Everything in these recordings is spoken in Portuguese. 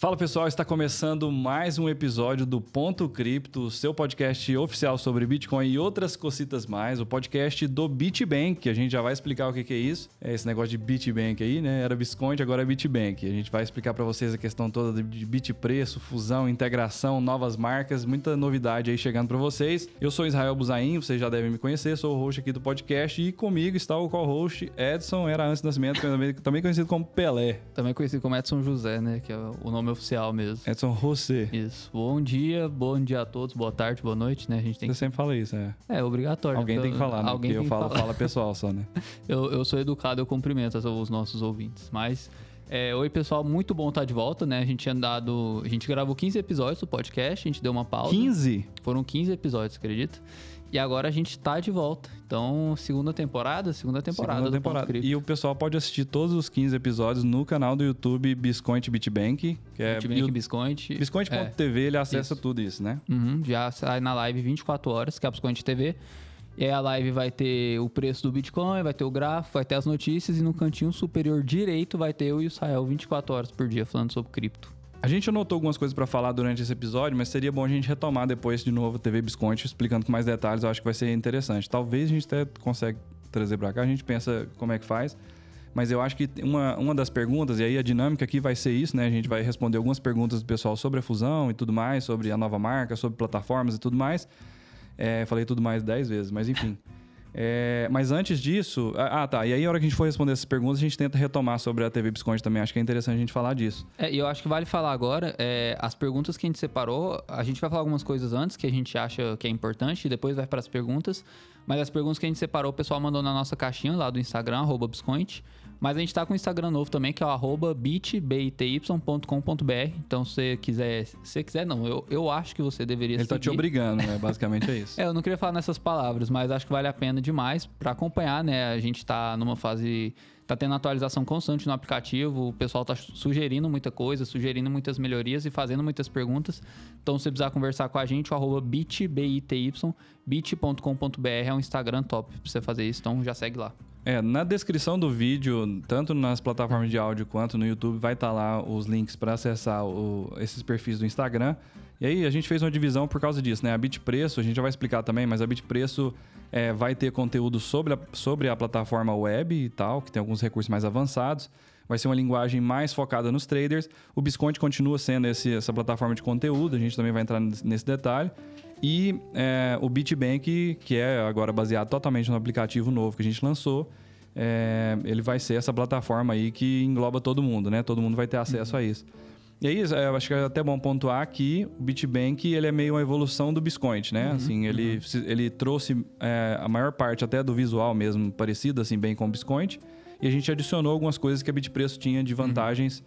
Fala pessoal, está começando mais um episódio do Ponto Cripto, seu podcast oficial sobre Bitcoin e outras cositas mais, o podcast do BitBank, a gente já vai explicar o que, que é isso. É esse negócio de BitBank aí, né? Era Visconde, agora é BitBank. A gente vai explicar para vocês a questão toda de bit preço, fusão, integração, novas marcas, muita novidade aí chegando para vocês. Eu sou Israel Buzain, vocês já devem me conhecer, sou o host aqui do podcast e comigo está o co-host Edson, era antes do nascimento, também conhecido como Pelé. Também conhecido como Edson José, né? Que é o nome oficial mesmo. Edson José. Isso. Bom dia, bom dia a todos, boa tarde, boa noite, né? A gente tem Você que... sempre fala isso, é. É, obrigatório. Alguém então, tem que falar, né? Alguém Porque eu falo, falar. fala pessoal só, né? eu, eu sou educado, eu cumprimento os nossos ouvintes, mas... É, oi, pessoal, muito bom estar de volta, né? A gente tinha dado. A gente gravou 15 episódios do podcast, a gente deu uma pausa. 15? Foram 15 episódios, acredita? E agora a gente tá de volta. Então, segunda temporada, segunda temporada. Segunda temporada. E o pessoal pode assistir todos os 15 episódios no canal do YouTube Biscoint Bitbank, que é Bitbank Biscoint. Biscoint.tv, é, ele acessa isso. tudo isso, né? Uhum, já sai na live 24 horas, que é a Biscoint TV. E aí a live vai ter o preço do Bitcoin, vai ter o gráfico, vai ter as notícias e no cantinho superior direito vai ter eu e o Israel 24 horas por dia falando sobre cripto. A gente anotou algumas coisas para falar durante esse episódio, mas seria bom a gente retomar depois de novo TV Bisconte, explicando com mais detalhes. Eu acho que vai ser interessante. Talvez a gente até consiga trazer para cá, a gente pensa como é que faz. Mas eu acho que uma, uma das perguntas, e aí a dinâmica aqui vai ser isso, né? A gente vai responder algumas perguntas do pessoal sobre a fusão e tudo mais, sobre a nova marca, sobre plataformas e tudo mais. É, falei tudo mais dez vezes, mas enfim. É, mas antes disso. Ah, tá. E aí, a hora que a gente for responder essas perguntas, a gente tenta retomar sobre a TV Bisconte também. Acho que é interessante a gente falar disso. É, e eu acho que vale falar agora. É, as perguntas que a gente separou, a gente vai falar algumas coisas antes que a gente acha que é importante, e depois vai para as perguntas. Mas as perguntas que a gente separou, o pessoal mandou na nossa caixinha lá do Instagram, arroba. Mas a gente tá com o Instagram novo também, que é o arroba bitby.com.br. Então, se você quiser. Se você quiser, não. Eu, eu acho que você deveria Ele seguir. tá te obrigando, né? Basicamente é isso. é, eu não queria falar nessas palavras, mas acho que vale a pena demais para acompanhar, né? A gente tá numa fase tá tendo atualização constante no aplicativo, o pessoal tá sugerindo muita coisa, sugerindo muitas melhorias e fazendo muitas perguntas. Então, se precisar conversar com a gente, o arroba bitby, bit.com.br é um Instagram top pra você fazer isso, então já segue lá. É, na descrição do vídeo, tanto nas plataformas de áudio quanto no YouTube, vai estar tá lá os links para acessar o, esses perfis do Instagram. E aí a gente fez uma divisão por causa disso, né? A Bitpreço, a gente já vai explicar também, mas a Bitpreço é, vai ter conteúdo sobre a, sobre a plataforma web e tal, que tem alguns recursos mais avançados. Vai ser uma linguagem mais focada nos traders. O Bisconte continua sendo esse, essa plataforma de conteúdo, a gente também vai entrar nesse detalhe. E é, o BitBank, que é agora baseado totalmente no aplicativo novo que a gente lançou, é, ele vai ser essa plataforma aí que engloba todo mundo, né? Todo mundo vai ter acesso uhum. a isso. E aí, é, eu acho que é até bom pontuar que o BitBank ele é meio uma evolução do Biscoint, né? Uhum, assim, ele, uhum. ele trouxe é, a maior parte até do visual mesmo parecido, assim, bem com o Biscoint. E a gente adicionou algumas coisas que a Bitpreço tinha de vantagens,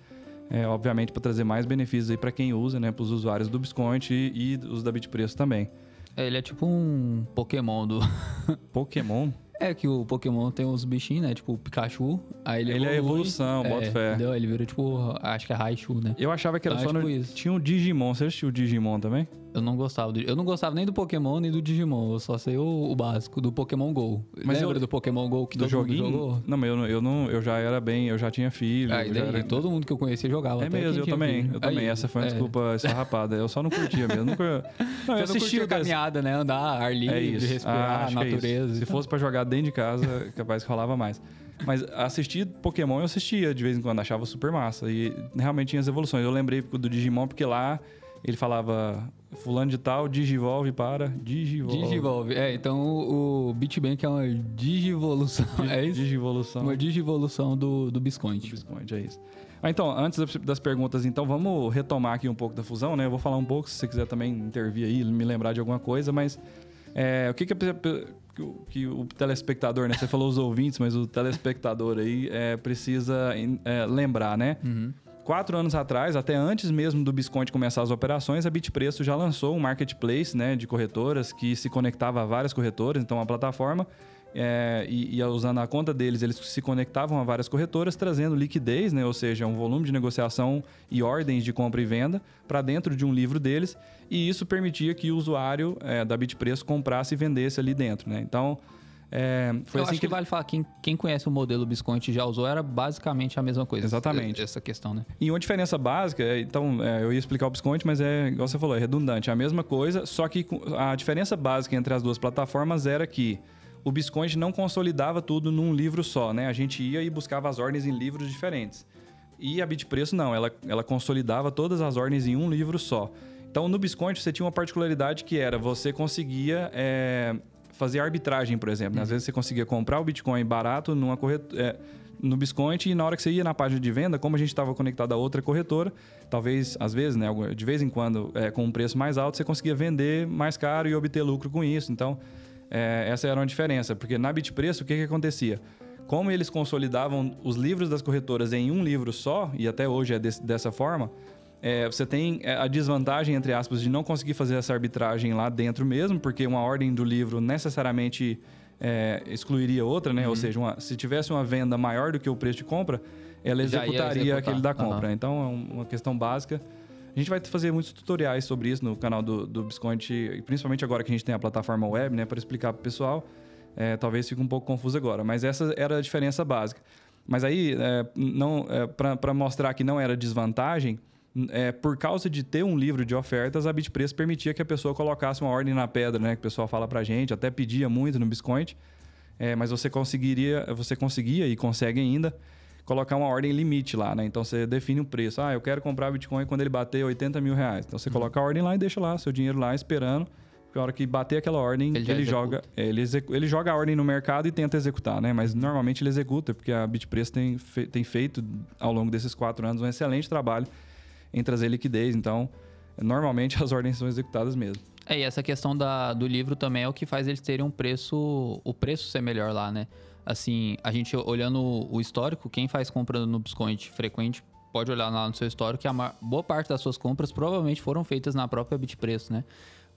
uhum. é, obviamente, para trazer mais benefícios aí para quem usa, né? Para os usuários do Biscoint e, e os da Bitpreço também. É, ele é tipo um Pokémon do. Pokémon? É que o Pokémon tem uns bichinhos, né? Tipo o Pikachu. Aí ele, ele é evolução, é, bota fé. Entendeu? Ele virou tipo, acho que é Raichu, né? Eu achava que era então, só é tipo no... Tinha um Digimon. Você assistiu o Digimon também? Eu não gostava do... Eu não gostava nem do Pokémon nem do Digimon. Eu só sei o, o básico do Pokémon GO. Mas Lembra eu... do Pokémon GO que do todo joguinho? mundo jogou? Não, mas eu, eu, não, eu já era bem... Eu já tinha filho. Ah, daí, era... todo mundo que eu conhecia jogava. É mesmo, eu também. Filho. Eu também. Aí, Essa foi uma é. desculpa esfarrapada. Eu só não curtia mesmo. Nunca... Não, eu assisti a caminhada, né? Andar, ar livre, é isso. respirar, ah, natureza. É Se fosse pra jogar dentro de casa, capaz que rolava mais. Mas assistir Pokémon eu assistia de vez em quando, achava super massa. E realmente tinha as evoluções. Eu lembrei do Digimon porque lá ele falava fulano de tal, digivolve para digivolve. Digivolve, é. Então o, o BitBank é uma digivolução. é isso? Digivolução. Uma digivolução do, do Biscoint. Do Biscoint, é isso. Ah, então, antes das perguntas, então, vamos retomar aqui um pouco da fusão, né? Eu vou falar um pouco, se você quiser também intervir aí, me lembrar de alguma coisa, mas é, o que, que, que, que, o telespectador, né? Você falou os ouvintes, mas o telespectador aí é, precisa é, lembrar, né? Uhum. Quatro anos atrás, até antes mesmo do Bisconte começar as operações, a Bitpreço já lançou um marketplace né, de corretoras que se conectava a várias corretoras, então a plataforma é, e, e, usando a conta deles, eles se conectavam a várias corretoras, trazendo liquidez, né? ou seja, um volume de negociação e ordens de compra e venda para dentro de um livro deles, e isso permitia que o usuário é, da Bitpreço comprasse e vendesse ali dentro. Né? Então, É, foi Eu assim acho que, que, vale falar, quem, quem conhece o modelo Bisconte já usou, era basicamente a mesma coisa. Exatamente. Essa questão, né? E uma diferença básica, é, então é, eu ia explicar o Bisconte, mas é igual você falou, é redundante, é a mesma coisa, só que a diferença básica entre as duas plataformas era que o Bisconte não consolidava tudo num livro só, né? A gente ia e buscava as ordens em livros diferentes. E a Bitpreço não, ela, ela consolidava todas as ordens em um livro só. Então no Bisconte você tinha uma particularidade que era você conseguia é, fazer arbitragem, por exemplo. né? Às vezes você conseguia comprar o Bitcoin barato numa corretora. no Bisconte e na hora que você ia na página de venda, como a gente estava conectado a outra corretora, talvez, às vezes, né, de vez em quando, é, com um preço mais alto, você conseguia vender mais caro e obter lucro com isso. Então, é, essa era uma diferença, porque na Bitpreço, o que, que acontecia? Como eles consolidavam os livros das corretoras em um livro só, e até hoje é desse- dessa forma, é, você tem é, a desvantagem, entre aspas, de não conseguir fazer essa arbitragem lá dentro mesmo, porque uma ordem do livro necessariamente é, excluiria outra, né? Ou seja, uma- se tivesse uma venda maior do que o preço de compra, ela Já executaria executar. aquele da compra. Então, é um- uma questão básica. A gente vai fazer muitos tutoriais sobre isso no canal do, do Bisconte, e principalmente agora que a gente tem a plataforma web, né? Para explicar para o pessoal. É, talvez fique um pouco confuso agora, mas essa era a diferença básica. Mas aí, é, não, para mostrar que não era desvantagem, é, por causa de ter um livro de ofertas, a Bitpreço permitia que a pessoa colocasse uma ordem na pedra, né? Que o pessoal fala pra gente, até pedia muito no Biscoint. É, mas você conseguiria, você conseguia e consegue ainda colocar uma ordem limite lá, né? Então você define um preço. Ah, eu quero comprar Bitcoin quando ele bater 80 mil reais. Então você Uhum. coloca a ordem lá e deixa lá seu dinheiro lá esperando. Porque a hora que bater aquela ordem, Ele ele, joga, é, ele, execu- ele joga a ordem no mercado e tenta executar, né? Mas normalmente ele executa, porque a Bitpreço tem, fe- tem feito ao longo desses quatro anos um excelente trabalho em trazer liquidez. Então, normalmente as ordens são executadas mesmo. É, e essa questão da, do livro também é o que faz eles terem um preço, o preço ser melhor lá, né? Assim, a gente olhando o histórico, quem faz compra no Biscoint frequente pode olhar lá no seu histórico que a boa parte das suas compras provavelmente foram feitas na própria Bitpreço, né?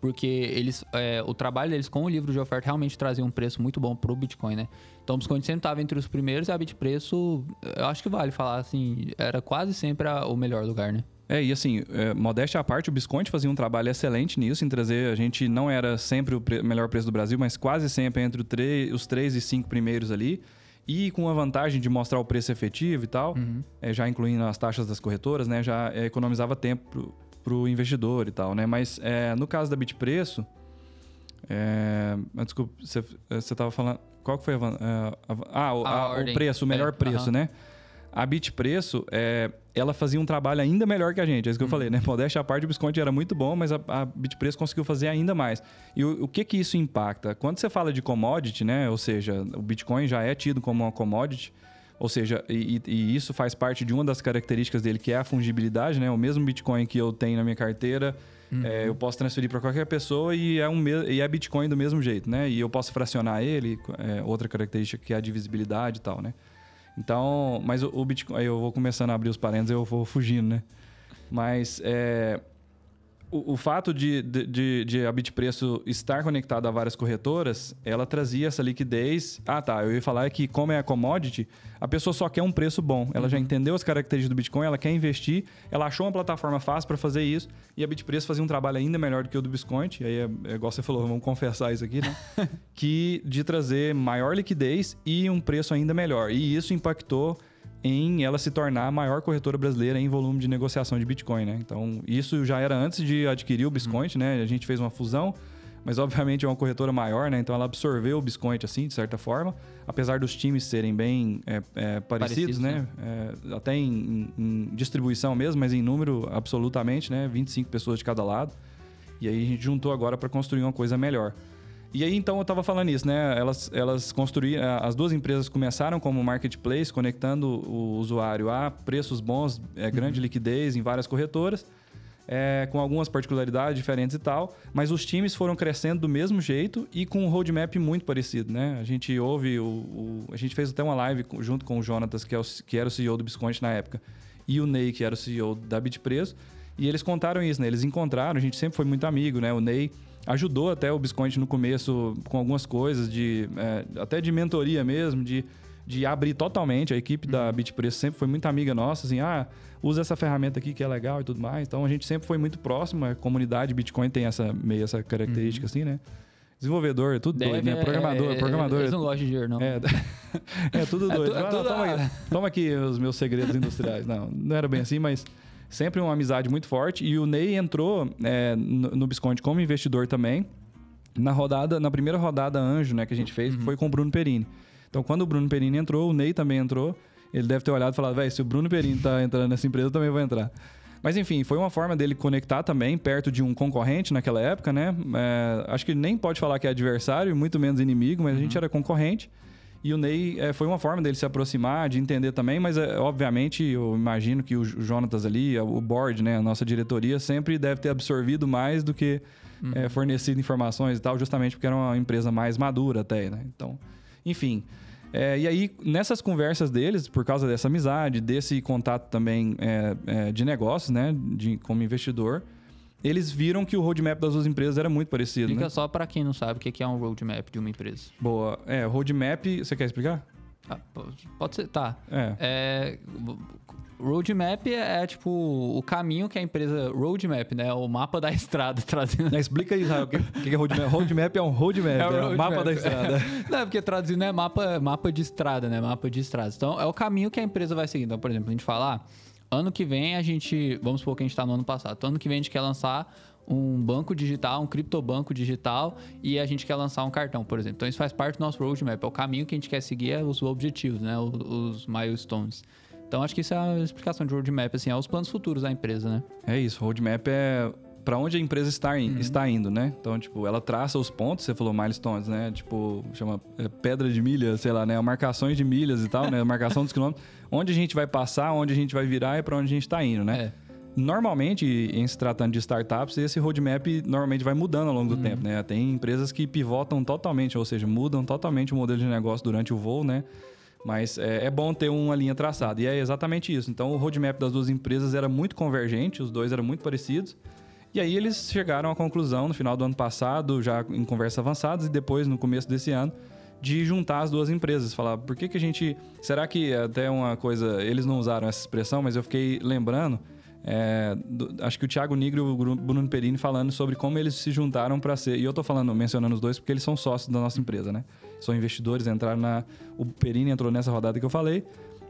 Porque eles, é, o trabalho deles com o livro de oferta realmente trazia um preço muito bom pro Bitcoin, né? Então o Biscoint sempre estava entre os primeiros e a Bitpreço, eu acho que vale falar assim, era quase sempre a- o melhor lugar, né? É, e assim, é, modéstia à parte, o Bisconte fazia um trabalho excelente nisso, em trazer. A gente não era sempre o pre- melhor preço do Brasil, mas quase sempre entre os três e cinco primeiros ali. E com a vantagem de mostrar o preço efetivo e tal, é, já incluindo as taxas das corretoras, né? Já é, economizava tempo para o investidor e tal, né? Mas é, no caso da Bitpreço, é, desculpa, você estava falando. Qual que foi a. van- é, a- ah, o, A a- o preço, o melhor É, preço, né? A Bitpreço, é, ela fazia um trabalho ainda melhor que a gente. É isso que eu falei, né? Modéstia à parte, o Bisconte era muito bom, mas a, a Bitpreço conseguiu fazer ainda mais. E o, o que que isso impacta? Quando você fala de commodity, né? Ou seja, o Bitcoin já é tido como uma commodity. Ou seja, e, e- isso faz parte de uma das características dele, que é a fungibilidade, né? O mesmo Bitcoin que eu tenho na minha carteira, é, eu posso transferir para qualquer pessoa e é, um, e é Bitcoin do mesmo jeito, né? E eu posso fracionar ele, é, outra característica que é a divisibilidade e tal, né? Então, mas o, o Bitcoin, aí eu vou começando a abrir os parênteses, eu vou fugindo, né? Mas é, o, o fato de, de, de, de a Bitpreço estar conectada a várias corretoras, ela trazia essa liquidez. Ah, tá. Eu ia falar que, como é a commodity, a pessoa só quer um preço bom. Ela já entendeu as características do Bitcoin, ela quer investir, ela achou uma plataforma fácil para fazer isso, e a Bitpreço fazia um trabalho ainda melhor do que o do Biscoint. E aí, é, é igual você falou, vamos confessar isso aqui, né? que de trazer maior liquidez e um preço ainda melhor. E isso impactou em ela se tornar a maior corretora brasileira em volume de negociação de Bitcoin, né? Então, isso já era antes de adquirir o Biscoint, né? A gente fez uma fusão, mas obviamente é uma corretora maior, né? Então, ela absorveu o Biscoint, assim, de certa forma. Apesar dos times serem bem é, é, parecidos, Parecidos, né? É, até em, em- em distribuição mesmo, mas em número, absolutamente, né? 25 pessoas de cada lado. E aí a gente juntou agora para construir uma coisa melhor. E aí, então, eu estava falando isso, né? Elas, elas construíram... As duas empresas começaram como marketplace, conectando o usuário a preços bons, é, grande liquidez em várias corretoras, é, com algumas particularidades diferentes e tal. Mas os times foram crescendo do mesmo jeito e com um roadmap muito parecido, né? A gente ouve... O, o- a gente fez até uma live junto com o Jonatas, que, é o- que era o CEO do Bisconte na época, e o Ney, que era o CEO da Bitpreço. E eles contaram isso, né? Eles encontraram, a gente sempre foi muito amigo, né? O Ney ajudou até o Bisconte no começo com algumas coisas, de é, até de mentoria mesmo, de, de abrir totalmente. A equipe da Bitpreço sempre foi muito amiga nossa, assim, ah, usa essa ferramenta aqui que é legal e tudo mais. Então a gente sempre foi muito próximo, a comunidade Bitcoin tem essa meio essa característica assim, né? Desenvolvedor, tudo Deve, doido, né? Programador, é, programador. Eles não gostam de dinheiro, não. É, é tudo doido. É, tu, é tudo, toma, aqui, toma, aqui, os meus segredos industriais. Não, não era bem assim, mas sempre uma amizade muito forte. E o Ney entrou é, no, no Bisconte como investidor também. Na rodada, na primeira rodada anjo, né, que a gente fez, uhum. foi com o Bruno Perini. Então, quando o Bruno Perini entrou, o Ney também entrou. Ele deve ter olhado e falado, velho, se o Bruno Perini tá entrando nessa empresa, eu também vou entrar. Mas enfim, foi uma forma dele conectar também perto de um concorrente naquela época, né? É, acho que nem pode falar que é adversário, muito menos inimigo, mas uhum. a gente uhum. era concorrente. E o Ney é, foi uma forma dele se aproximar, de entender também, mas é, obviamente eu imagino que o Jonatas ali, o board, né, a nossa diretoria, sempre deve ter absorvido mais do que uhum. é, fornecido informações e tal, justamente porque era uma empresa mais madura até, né? Então, enfim. É, e aí, nessas conversas deles, por causa dessa amizade, desse contato também é, é, de negócios, né, de, como investidor, eles viram que o roadmap das duas empresas era muito parecido. Explica né? só para quem não sabe o que é um roadmap de uma empresa. Boa. É, roadmap, você quer explicar? Ah, pode ser, tá. É. é. Roadmap é, tipo o caminho que a empresa. Roadmap, né? O mapa da estrada trazendo. É, explica isso, o que, que é roadmap? Roadmap é um roadmap, é, é o mapa da estrada. Não, porque traduzindo é mapa, mapa de estrada, né? Mapa de estrada. Então é o caminho que a empresa vai seguir. Então, por exemplo, a gente falar. Ah, Ano que vem a gente. Vamos supor que a gente está no ano passado. Então, ano que vem a gente quer lançar um banco digital, um criptobanco digital e a gente quer lançar um cartão, por exemplo. Então isso faz parte do nosso roadmap, é o caminho que a gente quer seguir, é os objetivos, né? Os, os milestones. Então acho que isso é a explicação de roadmap, assim, é os planos futuros da empresa, né? É isso, roadmap é para onde a empresa está, in, uhum. está indo, né? Então, tipo, ela traça os pontos, você falou milestones, né? Tipo, chama é, pedra de milha, sei lá, né? Marcações de milhas e tal, né? Marcação dos quilômetros. Onde a gente vai passar, onde a gente vai virar e para onde a gente está indo, né? É. Normalmente, em se tratando de startups, esse roadmap normalmente vai mudando ao longo do uhum. tempo, né? Tem empresas que pivotam totalmente, ou seja, mudam totalmente o modelo de negócio durante o voo, né? Mas é, é, bom ter uma linha traçada. E é exatamente isso. Então, o roadmap das duas empresas era muito convergente, os dois eram muito parecidos. E aí eles chegaram à conclusão no final do ano passado, já em conversas avançadas, e depois no começo desse ano, de juntar as duas empresas. Falar, por que, que a gente. Será que até uma coisa. Eles não usaram essa expressão, mas eu fiquei lembrando. É, do, acho que o Thiago Nigro e o Bruno Perini falando sobre como eles se juntaram para ser. E eu tô falando, mencionando os dois, porque eles são sócios da nossa empresa, né? São investidores, entraram na. O Perini entrou nessa rodada que eu falei.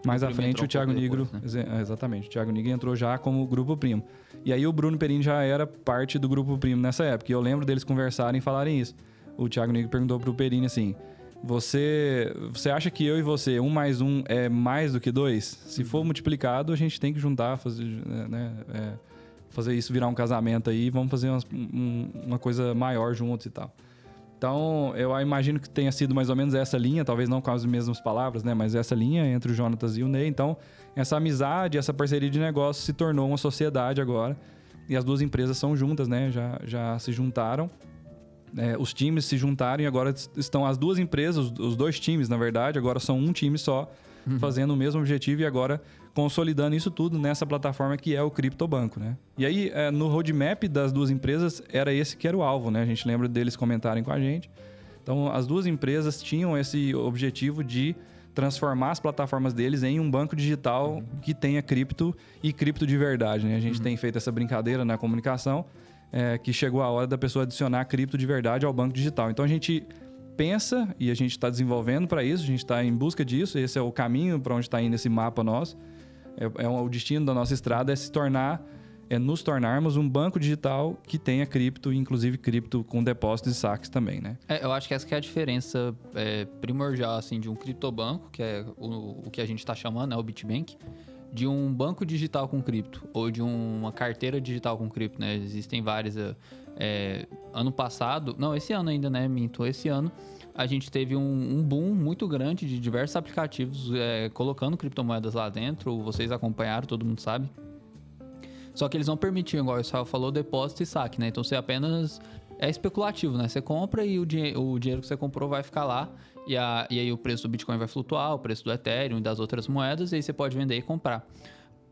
Mais à frente, o Thiago Nigro. Depois, né? Exatamente. O Thiago Nigro entrou já como grupo primo. E aí o Bruno Perini já era parte do grupo primo nessa época. E eu lembro deles conversarem e falarem isso. O Thiago Nigro perguntou pro Perini assim: Você, você acha que eu e você, um mais um é mais do que dois? Se for uhum. multiplicado, a gente tem que juntar, fazer, né, é, fazer isso virar um casamento aí, vamos fazer uma, uma coisa maior juntos e tal. Então, eu imagino que tenha sido mais ou menos essa linha, talvez não com as mesmas palavras, né? Mas essa linha entre o Jonatas e o Ney. Então, essa amizade, essa parceria de negócio se tornou uma sociedade agora. E as duas empresas são juntas, né? Já, já se juntaram. É, os times se juntaram e agora estão as duas empresas, os, os dois times, na verdade, agora são um time só, uhum. fazendo o mesmo objetivo e agora consolidando isso tudo nessa plataforma que é o Criptobanco, né? E aí, é, no roadmap das duas empresas, era esse que era o alvo, né? A gente lembra deles comentarem com a gente. Então, as duas empresas tinham esse objetivo de transformar as plataformas deles em um banco digital uhum. que tenha cripto e cripto de verdade, né? A gente uhum. tem feito essa brincadeira na comunicação, é, que chegou a hora da pessoa adicionar cripto de verdade ao banco digital. Então, a gente pensa e a gente está desenvolvendo para isso, a gente está em busca disso, esse é o caminho para onde está indo esse mapa nosso é, é o destino da nossa estrada é se tornar, é nos tornarmos um banco digital que tenha cripto, inclusive cripto com depósitos e saques também, né? É, eu acho que essa que é a diferença é, primordial assim de um criptobanco, que é o, o que a gente está chamando, né, o Bitbank, de um banco digital com cripto ou de uma carteira digital com cripto, né? Existem várias. É, ano passado, não, esse ano ainda, né? Minto, esse ano a gente teve um, um boom muito grande de diversos aplicativos é, colocando criptomoedas lá dentro. Vocês acompanharam, todo mundo sabe. Só que eles não permitiam, igual o Israel falou, depósito e saque, né? Então você apenas é especulativo, né? Você compra e o, dinhe o dinheiro que você comprou vai ficar lá. E, a, e aí o preço do Bitcoin vai flutuar, o preço do Ethereum e das outras moedas, e aí você pode vender e comprar.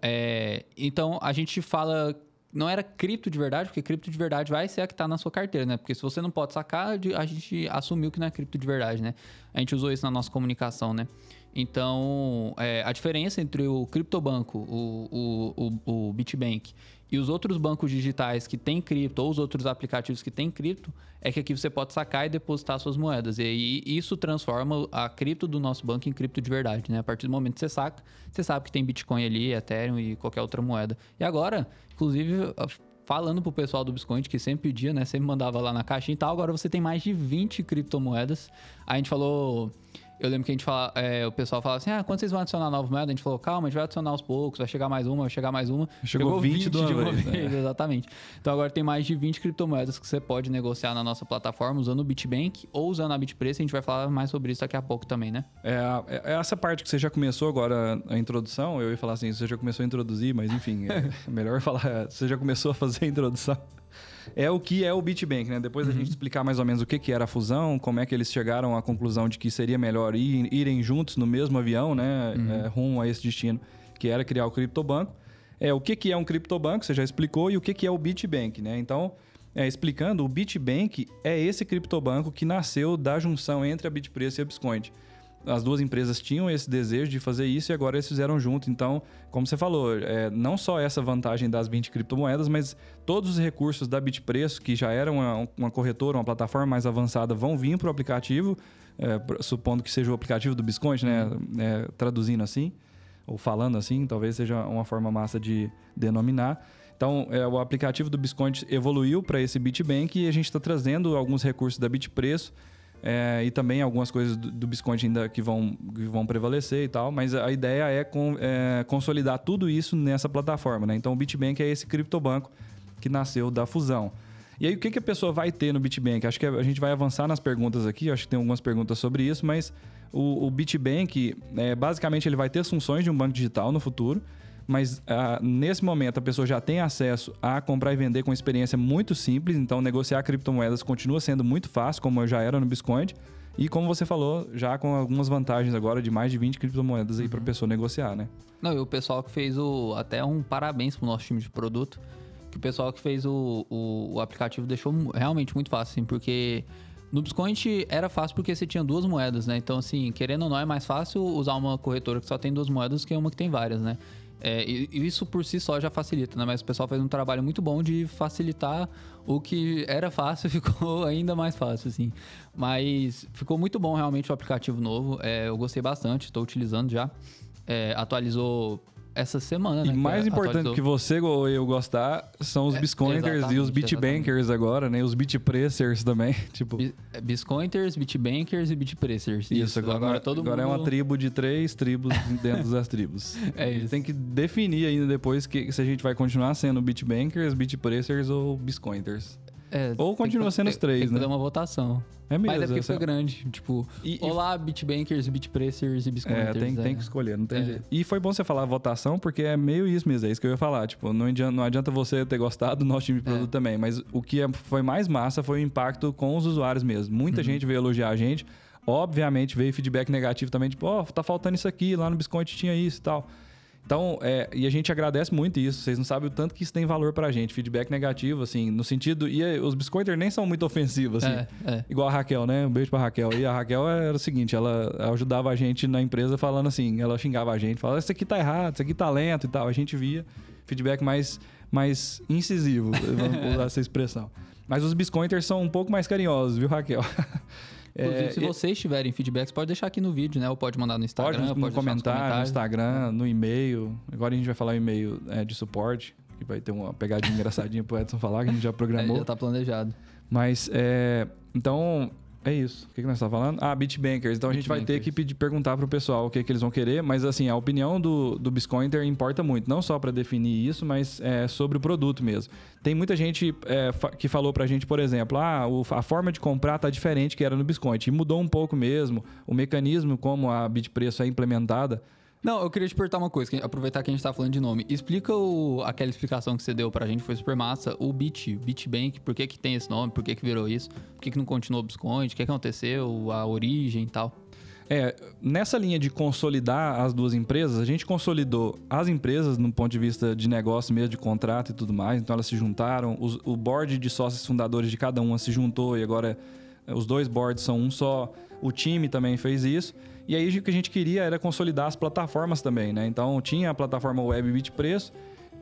É, então a gente fala não era cripto de verdade, porque cripto de verdade vai ser a que está na sua carteira, né? Porque se você não pode sacar, a gente assumiu que não é cripto de verdade, né? A gente usou isso na nossa comunicação, né? Então, é, a diferença entre o criptobanco, o, o, o, o Bitbank E os outros bancos digitais que têm cripto, ou os outros aplicativos que têm cripto, é que aqui você pode sacar e depositar suas moedas. E aí isso transforma a cripto do nosso banco em cripto de verdade, né? A partir do momento que você saca, você sabe que tem Bitcoin ali, Ethereum e qualquer outra moeda. E agora, inclusive, falando pro pessoal do Biscoint, que sempre pedia, né? Sempre mandava lá na caixinha e tal. Agora você tem mais de 20 criptomoedas. A gente falou eu lembro que a gente fala, é, o pessoal falava assim: ah, quando vocês vão adicionar nova moeda? A gente falou, calma, a gente vai adicionar aos poucos, vai chegar mais uma, vai chegar mais uma. Chegou, Chegou 20, 20 de uma, vez, vez né? exatamente. Então agora tem mais de 20 criptomoedas que você pode negociar na nossa plataforma usando o Bitbank ou usando a Bitpreço. A gente vai falar mais sobre isso daqui a pouco também, né? É, é essa parte que você já começou agora a introdução, eu ia falar assim, você já começou a introduzir, mas enfim, é melhor falar, você já começou a fazer a introdução é o que é o BitBank, né? Depois uhum. a gente explicar mais ou menos o que, que era a fusão, como é que eles chegaram à conclusão de que seria melhor ir, irem juntos no mesmo avião, né? Uhum. É, rumo a esse destino, que era criar o criptobanco. É, o que, que é um criptobanco, você já explicou, e o que, que é o BitBank, né? Então, é, explicando, o BitBank é esse criptobanco que nasceu da junção entre a Bitpreço e a Biscoint as duas empresas tinham esse desejo de fazer isso e agora eles fizeram junto. Então, como você falou, é, não só essa vantagem das 20 criptomoedas, mas todos os recursos da Bitpreço, que já era uma, uma corretora, uma plataforma mais avançada, vão vir para o aplicativo, é, supondo que seja o aplicativo do Bisconte, né? É, traduzindo assim, ou falando assim, talvez seja uma forma massa de denominar. Então, é, o aplicativo do Bisconte evoluiu para esse BitBank e a gente está trazendo alguns recursos da Bitpreço é, e também algumas coisas do, do Bisconte ainda que vão, que vão prevalecer e tal, mas a ideia é, com, é consolidar tudo isso nessa plataforma, né? Então o BitBank é esse criptobanco que nasceu da fusão. E aí, o que, que a pessoa vai ter no BitBank? Acho que a gente vai avançar nas perguntas aqui, acho que tem algumas perguntas sobre isso, mas o, o BitBank, é, basicamente, ele vai ter as funções de um banco digital no futuro mas ah, nesse momento a pessoa já tem acesso a comprar e vender com experiência muito simples, então negociar criptomoedas continua sendo muito fácil, como eu já era no Biscoint. E como você falou, já com algumas vantagens agora de mais de 20 criptomoedas aí uhum. para a pessoa negociar, né? Não, e o pessoal que fez o. Até um parabéns pro nosso time de produto. Que o pessoal que fez o, o, o aplicativo deixou realmente muito fácil, assim, porque no Biscoint era fácil porque você tinha duas moedas, né? Então, assim, querendo ou não, é mais fácil usar uma corretora que só tem duas moedas que uma que tem várias, né? É, e isso por si só já facilita, né? Mas o pessoal fez um trabalho muito bom de facilitar o que era fácil, ficou ainda mais fácil, assim. Mas ficou muito bom realmente o aplicativo novo. É, eu gostei bastante, estou utilizando já. É, atualizou essa semana, né? E mais importante atualizou. que você ou eu gostar são os é, Biscointers e os Bitbankers agora, né? Os Bitpressers também, tipo... É, Biscointers, Bitbankers e Bitpressers. Isso, isso agora, agora, todo agora mundo... é uma tribo de três tribos dentro das tribos. É isso. Tem que definir ainda depois que, se a gente vai continuar sendo Bitbankers, Bitpressers ou Biscointers. É, Ou continua sendo os três, tem né? Tem uma votação. É mesmo. Mas é porque foi grande. Tipo, e, olá, Bitbankers, Bitpressers e. É, tem, é. tem que escolher, não tem é. jeito. E foi bom você falar votação, porque é meio isso mesmo, é isso que eu ia falar. Tipo, não adianta, não adianta você ter gostado do nosso time de produto é. também, mas o que é, foi mais massa foi o impacto com os usuários mesmo. Muita uhum. gente veio elogiar a gente. Obviamente veio feedback negativo também, tipo, ó, oh, tá faltando isso aqui, lá no Biscoint tinha isso e tal. Então, é, e a gente agradece muito isso. Vocês não sabem o tanto que isso tem valor pra gente. Feedback negativo, assim, no sentido. E os biscoiters nem são muito ofensivos, assim. É, é. Igual a Raquel, né? Um beijo pra Raquel. E a Raquel era o seguinte: ela ajudava a gente na empresa falando assim, ela xingava a gente, falava, isso aqui tá errado, isso aqui tá lento e tal. A gente via feedback mais, mais incisivo, vamos usar essa expressão. Mas os biscointers são um pouco mais carinhosos, viu, Raquel? Inclusive, é, se vocês tiverem feedbacks, pode deixar aqui no vídeo, né? Ou pode mandar no Instagram. Pode, no pode comentário, no Instagram, no e-mail. Agora a gente vai falar e-mail é, de suporte, que vai ter uma pegadinha engraçadinha pro Edson falar, que a gente já programou. É, já tá planejado. Mas, é, então, é isso. O que, que nós estamos falando? Ah, Bitbankers. Então a gente vai ter que pedir, perguntar para o pessoal o que, que eles vão querer, mas assim, a opinião do, do Biscointer importa muito, não só para definir isso, mas é, sobre o produto mesmo. Tem muita gente é, que falou para a gente, por exemplo, ah, o, a forma de comprar tá diferente que era no Biscoint. E mudou um pouco mesmo. O mecanismo como a Bitpreço é implementada não, eu queria te perguntar uma coisa, aproveitar que a gente tá falando de nome. Explica o, aquela explicação que você deu pra gente, foi super massa. O Bit, Bitbank, por que que tem esse nome? Por que que virou isso? Por que que não continuou o Biscoint? O que aconteceu? A origem e tal? É, nessa linha de consolidar as duas empresas, a gente consolidou as empresas no ponto de vista de negócio mesmo, de contrato e tudo mais. Então elas se juntaram, os, o board de sócios fundadores de cada uma se juntou e agora os dois boards são um só. O time também fez isso. E aí o que a gente queria era consolidar as plataformas também, né? Então tinha a plataforma web Bitpreço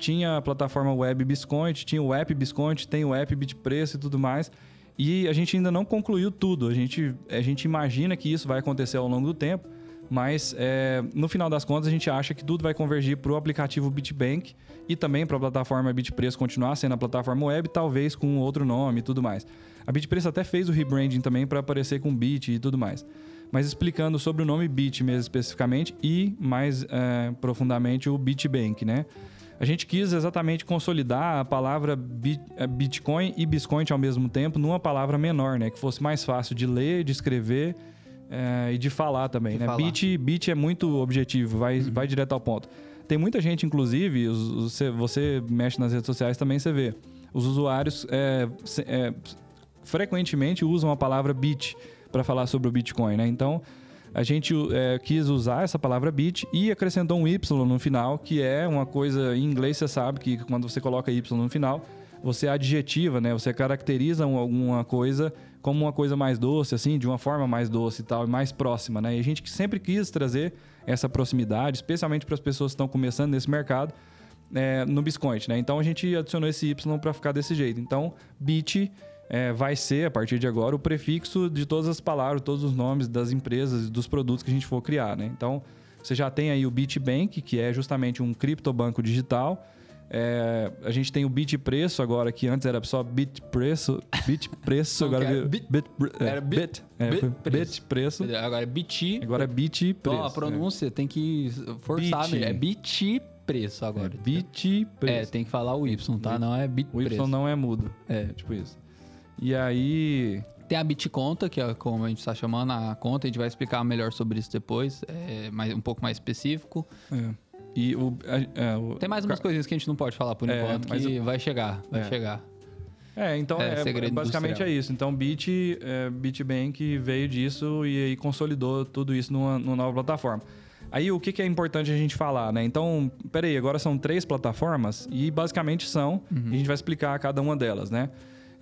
tinha a plataforma web Biscoint, tinha o app Biscoint, tem o app Bitpreço e tudo mais. E a gente ainda não concluiu tudo. A gente, a gente imagina que isso vai acontecer ao longo do tempo, mas é, no final das contas a gente acha que tudo vai convergir para o aplicativo Bitbank e também para a plataforma Bitpreço continuar sendo a plataforma web, talvez com outro nome e tudo mais. A Bitpreço até fez o rebranding também para aparecer com Bit e tudo mais. Mas explicando sobre o nome Bit mesmo especificamente e mais é, profundamente o Bitbank, né? A gente quis exatamente consolidar a palavra é, Bitcoin e Bitcoin ao mesmo tempo numa palavra menor, né? Que fosse mais fácil de ler, de escrever é, e de falar também, de né? Falar. Bit, bit é muito objetivo, vai, uhum. vai direto ao ponto. Tem muita gente, inclusive, você, você mexe nas redes sociais também, você vê. Os usuários é, é, frequentemente usam a palavra bit para falar sobre o Bitcoin, né? Então, a gente é, quis usar essa palavra bit e acrescentou um y no final, que é uma coisa em inglês você sabe que quando você coloca y no final, você adjetiva, né? Você caracteriza alguma coisa como uma coisa mais doce, assim, de uma forma mais doce e tal, mais próxima, né? E a gente sempre quis trazer essa proximidade, especialmente para as pessoas que estão começando nesse mercado, é, no Biscoint, né? Então a gente adicionou esse y para ficar desse jeito. Então, bit é, vai ser, a partir de agora, o prefixo de todas as palavras, todos os nomes das empresas e dos produtos que a gente for criar, né? Então, você já tem aí o Bitbank, que é justamente um criptobanco digital. É, a gente tem o Bitpreço agora, que antes era só Bitpreço, Bitpreço, agora é? Bit, bit, é, era Bit, é, bit, bit preço. Agora é Bit. Agora é Bitpreço. Então, a pronúncia tem que forçar, bit. é Bit preço agora. É bit preço. É, tem que falar o Y, tá? Não é bit O Y preço. não é mudo. É, tipo isso. E aí. Tem a Bitconta, que é como a gente está chamando a conta, a gente vai explicar melhor sobre isso depois, é mais, um pouco mais específico. É. E o, é, o, Tem mais umas coisinhas que a gente não pode falar por é, enquanto, que o... vai chegar, vai é. chegar. É, então é, é basicamente industrial. é isso. Então, Bit, é, Bitbank veio disso e aí consolidou tudo isso numa, numa nova plataforma. Aí o que, que, é importante a gente falar, né? Então, peraí, agora são três plataformas e basicamente são, uhum. e a gente vai explicar cada uma delas, né?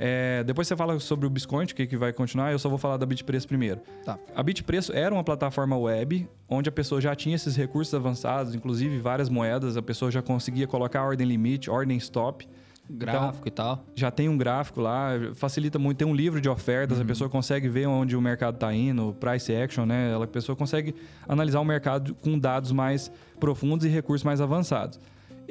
É, depois você fala sobre o Biscoint, que, que vai continuar, eu só vou falar da Bitpreço primeiro. Tá. A Bitpreço era uma plataforma web onde a pessoa já tinha esses recursos avançados, inclusive várias moedas, a pessoa já conseguia colocar ordem limite, ordem stop. Gráfico então, e tal. Já tem um gráfico lá, facilita muito. Tem um livro de ofertas, uhum. a pessoa consegue ver onde o mercado está indo, price action, né? A pessoa consegue analisar o mercado com dados mais profundos e recursos mais avançados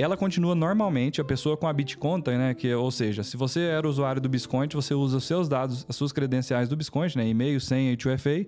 ela continua normalmente, a pessoa com a Bitconta, né? Que, ou seja, se você era usuário do Biscoint, você usa os seus dados, as suas credenciais do Biscoint, né? E-mail, senha e 2FA,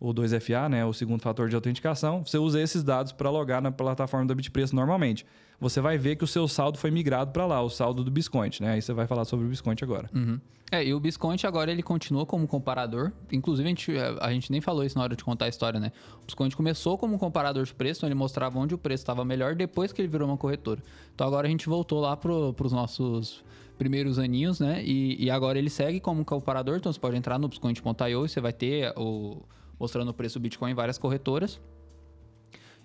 ou 2FA, né? O segundo fator de autenticação. Você usa esses dados para logar na plataforma da Bitpreço normalmente. Você vai ver que o seu saldo foi migrado para lá, o saldo do Biscoint, né? Aí você vai falar sobre o Biscoint agora. Uhum. É, e o Bisconte agora ele continua como comparador. Inclusive, a gente, a gente nem falou isso na hora de contar a história, né? O Bisconte começou como comparador de preço, então ele mostrava onde o preço estava melhor depois que ele virou uma corretora. Então agora a gente voltou lá para os nossos primeiros aninhos, né? E, e, agora ele segue como comparador, então você pode entrar no Biscoint.io e você vai ter o, mostrando o preço do Bitcoin em várias corretoras.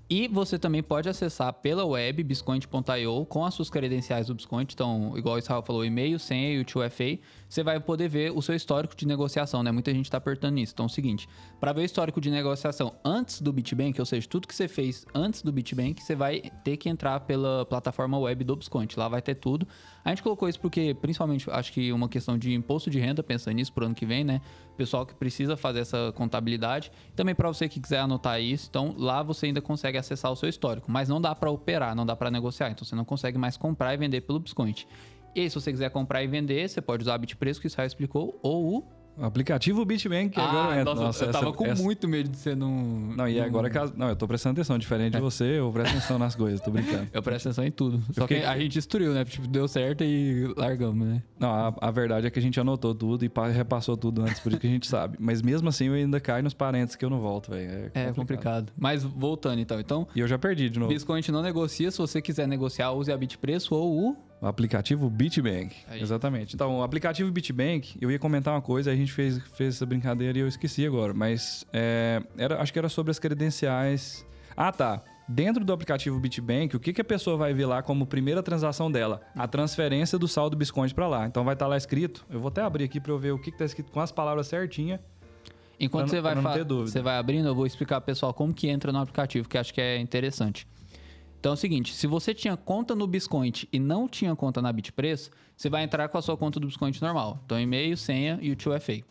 E você também pode acessar pela web biscoint.io com as suas credenciais do Biscoint. Então, igual o Israel falou, e-mail, senha e o 2FA, você vai poder ver o seu histórico de negociação, né? Muita gente está apertando nisso. Então, é o seguinte, para ver o histórico de negociação antes do Bitbank, ou seja, tudo que você fez antes do Bitbank, você vai ter que entrar pela plataforma web do Biscoint. Lá vai ter tudo. A gente colocou isso porque, principalmente, acho que uma questão de imposto de renda, pensando nisso pro ano que vem, né? Pessoal que precisa fazer essa contabilidade. Também para você que quiser anotar isso, então lá você ainda consegue acessar o seu histórico, mas não dá para operar, não dá para negociar, então você não consegue mais comprar e vender pelo Biscoint. E aí, se você quiser comprar e vender, você pode usar a Bitpreço, que o Israel explicou, ou o aplicativo Bitbank ah, agora entra. Nossa, nossa, eu tava essa, com essa... muito medo de ser num. Não, e agora que. Não, eu tô prestando atenção. Diferente de você, eu presto atenção nas coisas, tô brincando. Eu presto atenção em tudo. Só fiquei... que a gente destruiu, né? Tipo, deu certo e largamos, né? Não, a, a, verdade é que a gente anotou tudo e repassou tudo antes, por isso que a gente sabe. Mas mesmo assim eu ainda caio nos parentes que eu não volto, velho. É, complicado. é complicado. Mas voltando então. Então. E eu já perdi de novo. Biscoint não negocia. Se você quiser negociar, use a Bitpreço ou o o aplicativo Bitbank. Aí. Exatamente. Então, o aplicativo Bitbank, eu ia comentar uma coisa, a gente fez, fez essa brincadeira e eu esqueci agora. Mas é, era, acho que era sobre as credenciais. Ah, tá. Dentro do aplicativo Bitbank, o que, que a pessoa vai ver lá como primeira transação dela? A transferência do saldo Bisconte para lá. Então vai estar tá lá escrito. Eu vou até abrir aqui para eu ver o que está escrito com as palavras certinha. Enquanto pra, você, vai você vai abrindo, eu vou explicar pro pessoal como que entra no aplicativo, que acho que é interessante. Então é o seguinte, se você tinha conta no Biscoint e não tinha conta na Bitpreço, você vai entrar com a sua conta do Biscoint normal. Então e-mail, senha e o 2FA.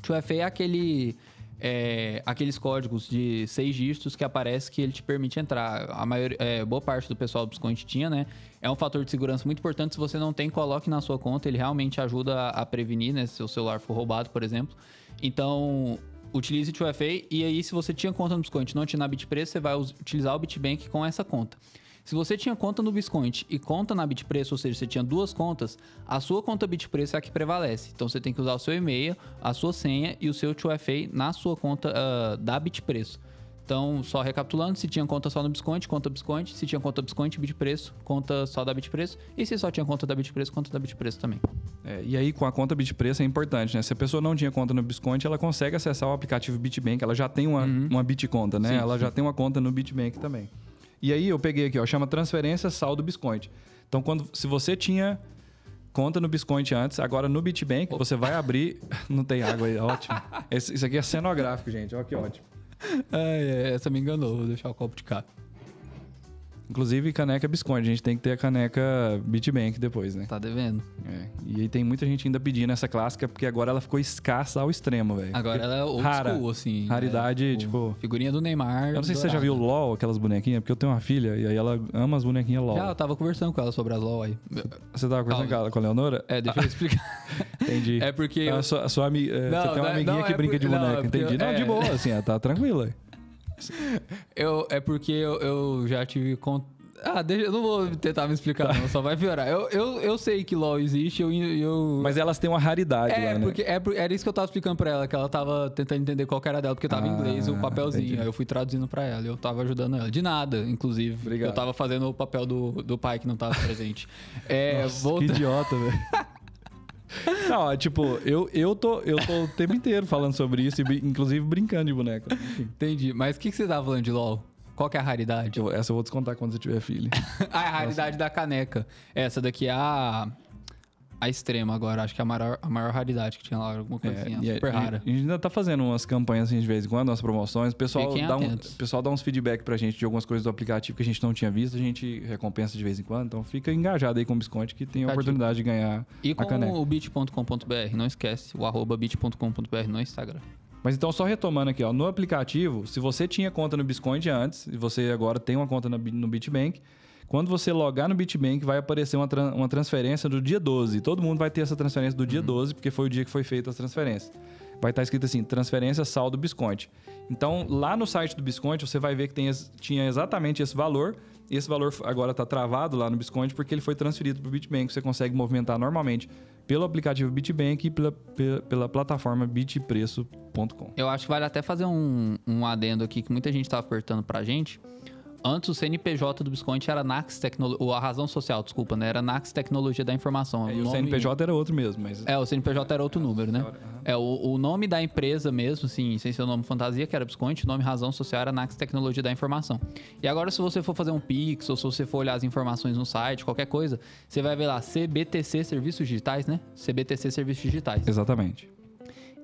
2FA é aquele é, aqueles códigos de seis dígitos que aparece que ele te permite entrar. A maior, é, boa parte do pessoal do Biscoint tinha, né? É um fator de segurança muito importante. Se você não tem, coloque na sua conta. Ele realmente ajuda a, a prevenir, né? Se o celular for roubado, por exemplo. Então, utilize o 2FA. E aí, se você tinha conta no Biscoint e não tinha na Bitpreço, você vai utilizar o Bitbank com essa conta. Se você tinha conta no Biscoint e conta na Bitpreço, ou seja, você tinha duas contas, a sua conta Bitpreço é a que prevalece. Então você tem que usar o seu e-mail, a sua senha e o seu 2FA na sua conta uh, da Bitpreço. Então, só recapitulando, se tinha conta só no Biscoint, conta Biscoint. Se tinha conta Biscoint, Bitpreço, conta só da Bitpreço. E se só tinha conta da Bitpreço, conta da Bitpreço também. É, e aí, com a conta Bitpreço é importante, né? Se a pessoa não tinha conta no Biscoint, ela consegue acessar o aplicativo Bitbank. Ela já tem uma, uhum. uma Bitconta, né? Sim, ela sim. já tem uma conta no Bitbank também. E aí, eu peguei aqui, ó, chama transferência saldo Biscoint. Então, quando, se você tinha conta no Biscoint antes, agora no Bitbank, você vai abrir... não tem água aí, ótimo. Esse, isso aqui é cenográfico, gente. Olha que ótimo. Ai, essa me enganou, vou deixar o copo de cá. Inclusive, caneca Biscoint. A gente tem que ter a caneca Bitbank depois, né? Tá devendo. É. E aí tem muita gente ainda pedindo essa clássica, porque agora ela ficou escassa ao extremo, velho. Agora ela é old Rara. school, assim. Raridade, é, tipo, tipo... Figurinha do Neymar. Eu não sei se você já viu LOL, aquelas bonequinhas, porque eu tenho uma filha e aí ela ama as bonequinhas LOL. Já, eu tava conversando com ela sobre as LOL aí. Você tava conversando Calma. com a Leonora? É, deixa eu explicar. Entendi. É porque... Eu... A sua, a sua é, você tem uma amiguinha não, que é brinca por... de boneca, não, entendi. Não, de é. boa, assim, ela tá tranquila. Eu, é porque eu, eu já tive contato ah, deixa, eu não vou tentar me explicar, não, só vai piorar. Eu, eu, eu sei que LOL existe, eu, eu... Mas elas têm uma raridade é, lá, porque, né? É, era isso que eu tava explicando pra ela, que ela tava tentando entender qual era dela, porque tava ah, em inglês o papelzinho. Entendi. Aí eu fui traduzindo pra ela e eu tava ajudando ela. De nada, inclusive. Obrigado. Eu tava fazendo o papel do, do pai que não tava presente. É, Nossa, volta... que idiota, velho. Não, tipo, eu, eu, tô, eu tô o tempo inteiro falando sobre isso, inclusive brincando de boneca. Entendi. Mas o que, que você tava falando de LOL? Qual que é a raridade? Eu, essa eu vou descontar quando você tiver filho. ah, é a raridade da caneca. Essa daqui é a a extrema agora. Acho que é a maior, a maior raridade que tinha lá, alguma coisa é, assim, super rara. A gente ainda tá fazendo umas campanhas assim de vez em quando, umas promoções. O pessoal, dá um, pessoal dá uns feedback pra gente de algumas coisas do aplicativo que a gente não tinha visto, a gente recompensa de vez em quando. Então fica engajado aí com o Bisconte que tem a oportunidade de ganhar e a caneca. E com o bit.com.br, não esquece, o arroba bit.com.br no Instagram. Mas então, só retomando aqui, ó, no aplicativo, se você tinha conta no Biscoint antes, e você agora tem uma conta no Bitbank, quando você logar no Bitbank, vai aparecer uma, tra uma transferência do dia 12. Todo mundo vai ter essa transferência do dia uhum. 12, porque foi o dia que foi feita as transferências. Vai estar escrito assim, transferência saldo Biscoint. Então, lá no site do Biscoint, você vai ver que tem, tinha exatamente esse valor. E esse valor agora está travado lá no Biscoint, porque ele foi transferido para o Bitbank. Você consegue movimentar normalmente pelo aplicativo Bitbank e pela, pela, pela plataforma bitpreço.com. Eu acho que vale até fazer um, um adendo aqui que muita gente estava apertando para a gente. Antes o CNPJ do Bisconte era Nax Tecnologia, a razão social, desculpa, né? Era Nax Tecnologia da Informação. É, o, o CNPJ era outro mesmo, mas... É, o CNPJ era outro número, né? É, o, o nome da empresa mesmo, assim, sem ser o nome fantasia, que era Bisconte, o nome razão social era Nax Tecnologia da Informação. E agora, se você for fazer um Pix, ou se você for olhar as informações no site, qualquer coisa, você vai ver lá CBTC Serviços Digitais, né? CBTC Serviços Digitais. Exatamente.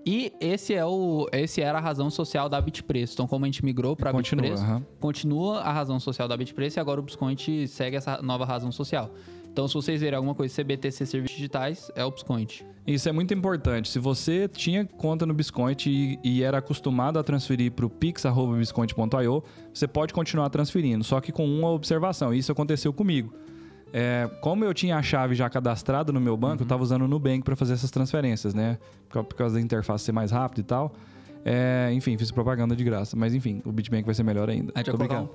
E esse é o, esse era a razão social da Bitpreço. Então, como a gente migrou para Bitpreço, uhum. continua a razão social da Bitpreço e agora o Biscoint segue essa nova razão social. Então, se vocês verem alguma coisa CBTC Serviços Digitais, é o Biscoint. Isso é muito importante. Se você tinha conta no Biscoint e, e era acostumado a transferir para o pix.biscoint.io, você pode continuar transferindo, só que com uma observação. Isso aconteceu comigo. É, como eu tinha a chave já cadastrada no meu banco, uhum. eu estava usando o Nubank para fazer essas transferências, né? Por, causa da interface ser mais rápido e tal. É, enfim, fiz propaganda de graça. Mas enfim, o Bitbank vai ser melhor ainda. A gente vai um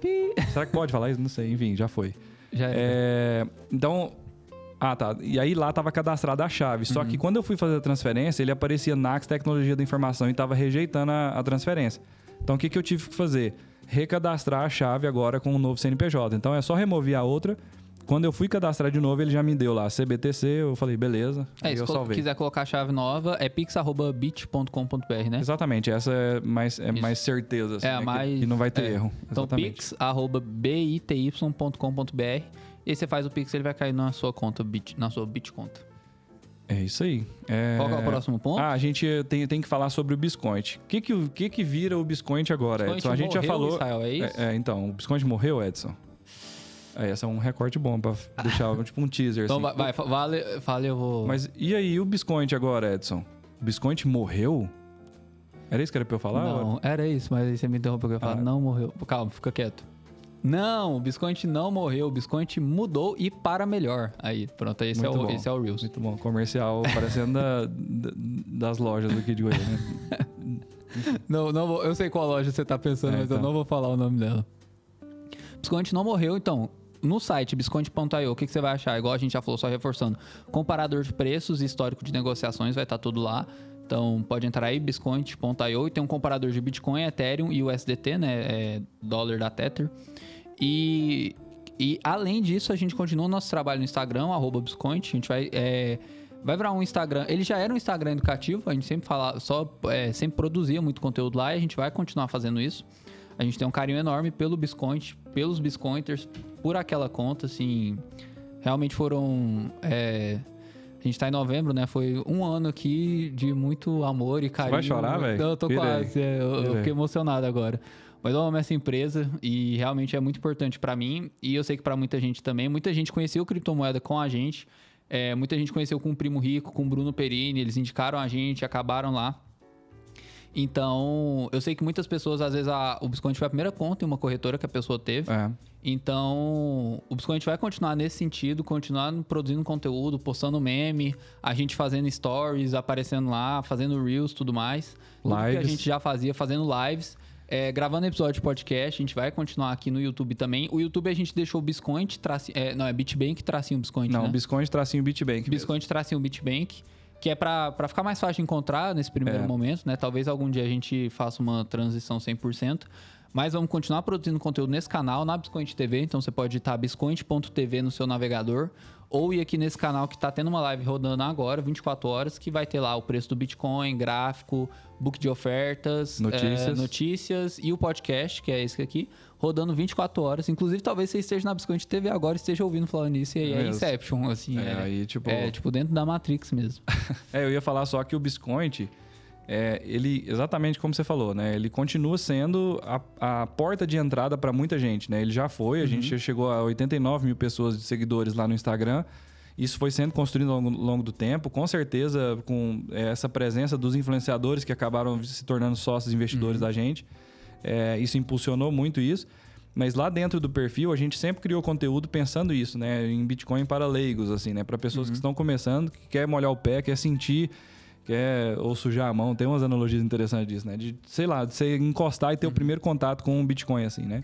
Será que pode falar isso? Não sei. Enfim, já foi. Já é. Então. Ah, tá. E aí lá estava cadastrada a chave. Só uhum. que quando eu fui fazer a transferência, ele aparecia Nax Tecnologia da Informação e estava rejeitando a, a, transferência. Então o que, que eu tive que fazer? Recadastrar a chave agora com o um novo CNPJ. Então é só remover a outra quando eu fui cadastrar de novo, ele já me deu lá CBTC, eu falei, beleza. É, se eu quiser colocar a chave nova, é pix.bit.com.br, né? Exatamente, essa é mais, é mais certeza. Assim, é, né? mais... Que, não vai ter é. erro. Então, pix.bity.com.br e aí você faz o Pix, ele vai cair na sua conta, bit, na sua Bitconta. É isso aí. É... Qual é o próximo ponto? Ah, a gente tem, tem que falar sobre o Biscoint. O que que, que, que vira o Biscoint agora, Biscoint Edson? A gente já falou. Israel, é isso? É, é, então, o Biscoint morreu, Edson? É, esse é um recorte bom pra deixar tipo um teaser. Então assim. vai, vai, vale, fale, eu vou. Mas e aí, o Biscointe agora, Edson? O Biscointe morreu? Era isso que era pra eu falar? Não, era isso, mas aí você me interrompeu que eu ia falar, Ah. não morreu. Calma, fica quieto. Não, o Biscointe não morreu, o Biscointe mudou e para melhor. Aí, pronto, esse, é o, bom. esse é o Reels. Muito bom. Comercial parecendo da- da- das lojas aqui de Goiânia. né? Não, não vou, eu sei qual loja você tá pensando, É, mas eu então. não vou falar o nome dela. Bisconte não morreu, então. No site bisconte.io, o que, que você vai achar? Igual a gente já falou, só reforçando. Comparador de preços e histórico de negociações vai estar tudo lá. Então pode entrar aí, bisconte.io e tem um comparador de Bitcoin, Ethereum e USDT, né? É, dólar da Tether. E, e além disso, a gente continua o nosso trabalho no Instagram, arroba Biscointe. A gente vai. é, vai virar um Instagram. Ele já era um Instagram educativo, a gente sempre fala, só é, sempre produzia muito conteúdo lá e a gente vai continuar fazendo isso. A gente tem um carinho enorme pelo Biscointe, pelos Biscointers, por aquela conta, assim. Realmente foram. é, a gente tá em novembro, né? Foi um ano aqui de muito amor e carinho. vai chorar, velho? Eu tô Virei. quase. é, eu, eu fiquei emocionado agora. Mas eu amo essa empresa e realmente é muito importante pra mim e eu sei que pra muita gente também. Muita gente conheceu criptomoeda com a gente. é, muita gente conheceu com o Primo Rico, com o Bruno Perini. Eles indicaram a gente, acabaram lá. Então, eu sei que muitas pessoas, às vezes, a, o Biscoint foi a primeira conta em uma corretora que a pessoa teve. É. Então, o Biscoint vai continuar nesse sentido, continuar produzindo conteúdo, postando meme, a gente fazendo stories, aparecendo lá, fazendo reels, tudo mais. Tudo que a Lives. gente já fazia, fazendo lives, é, gravando episódio de podcast, a gente vai continuar aqui no YouTube também. O YouTube a gente deixou o Biscoint, traci, é, não, é Bitbank tracinho Biscoint, Não, né? Biscointe tracinho Bitbank. mesmo. Biscoint tracinho Bitbank, que é pra ficar mais fácil de encontrar nesse primeiro É. momento, né? Talvez algum dia a gente faça uma transição 100%. Mas vamos continuar produzindo conteúdo nesse canal, na Biscoint TV. Então você pode digitar biscoint.tv no seu navegador. Ou ir aqui nesse canal que tá tendo uma live rodando agora, 24 horas, que vai ter lá o preço do Bitcoin, gráfico, book de ofertas, Notícias. eh, notícias e o podcast, que é esse aqui, rodando 24 horas. Inclusive, talvez você esteja na Biscoint TV agora e esteja ouvindo falando nisso. E aí é Mesmo. Inception, assim. É, é- aí, tipo... é, tipo, dentro da Matrix mesmo. É, eu ia falar só que o Biscointe, é, ele, exatamente como você falou, né? Ele continua sendo a, a porta de entrada para muita gente, né? Ele já foi, a gente já chegou a 89 mil pessoas de seguidores lá no Instagram. Isso foi sendo construído ao longo, longo do tempo, com certeza com é, essa presença dos influenciadores que acabaram se tornando sócios investidores da gente. É, isso impulsionou muito isso. Mas lá dentro do perfil, a gente sempre criou conteúdo pensando isso, né? Em Bitcoin para leigos, assim, né? Para pessoas que estão começando, que quer molhar o pé, quer sentir, quer ou sujar a mão. Tem umas analogias interessantes disso, né? De, sei lá, de você encostar e ter o primeiro contato com o Bitcoin, assim, né?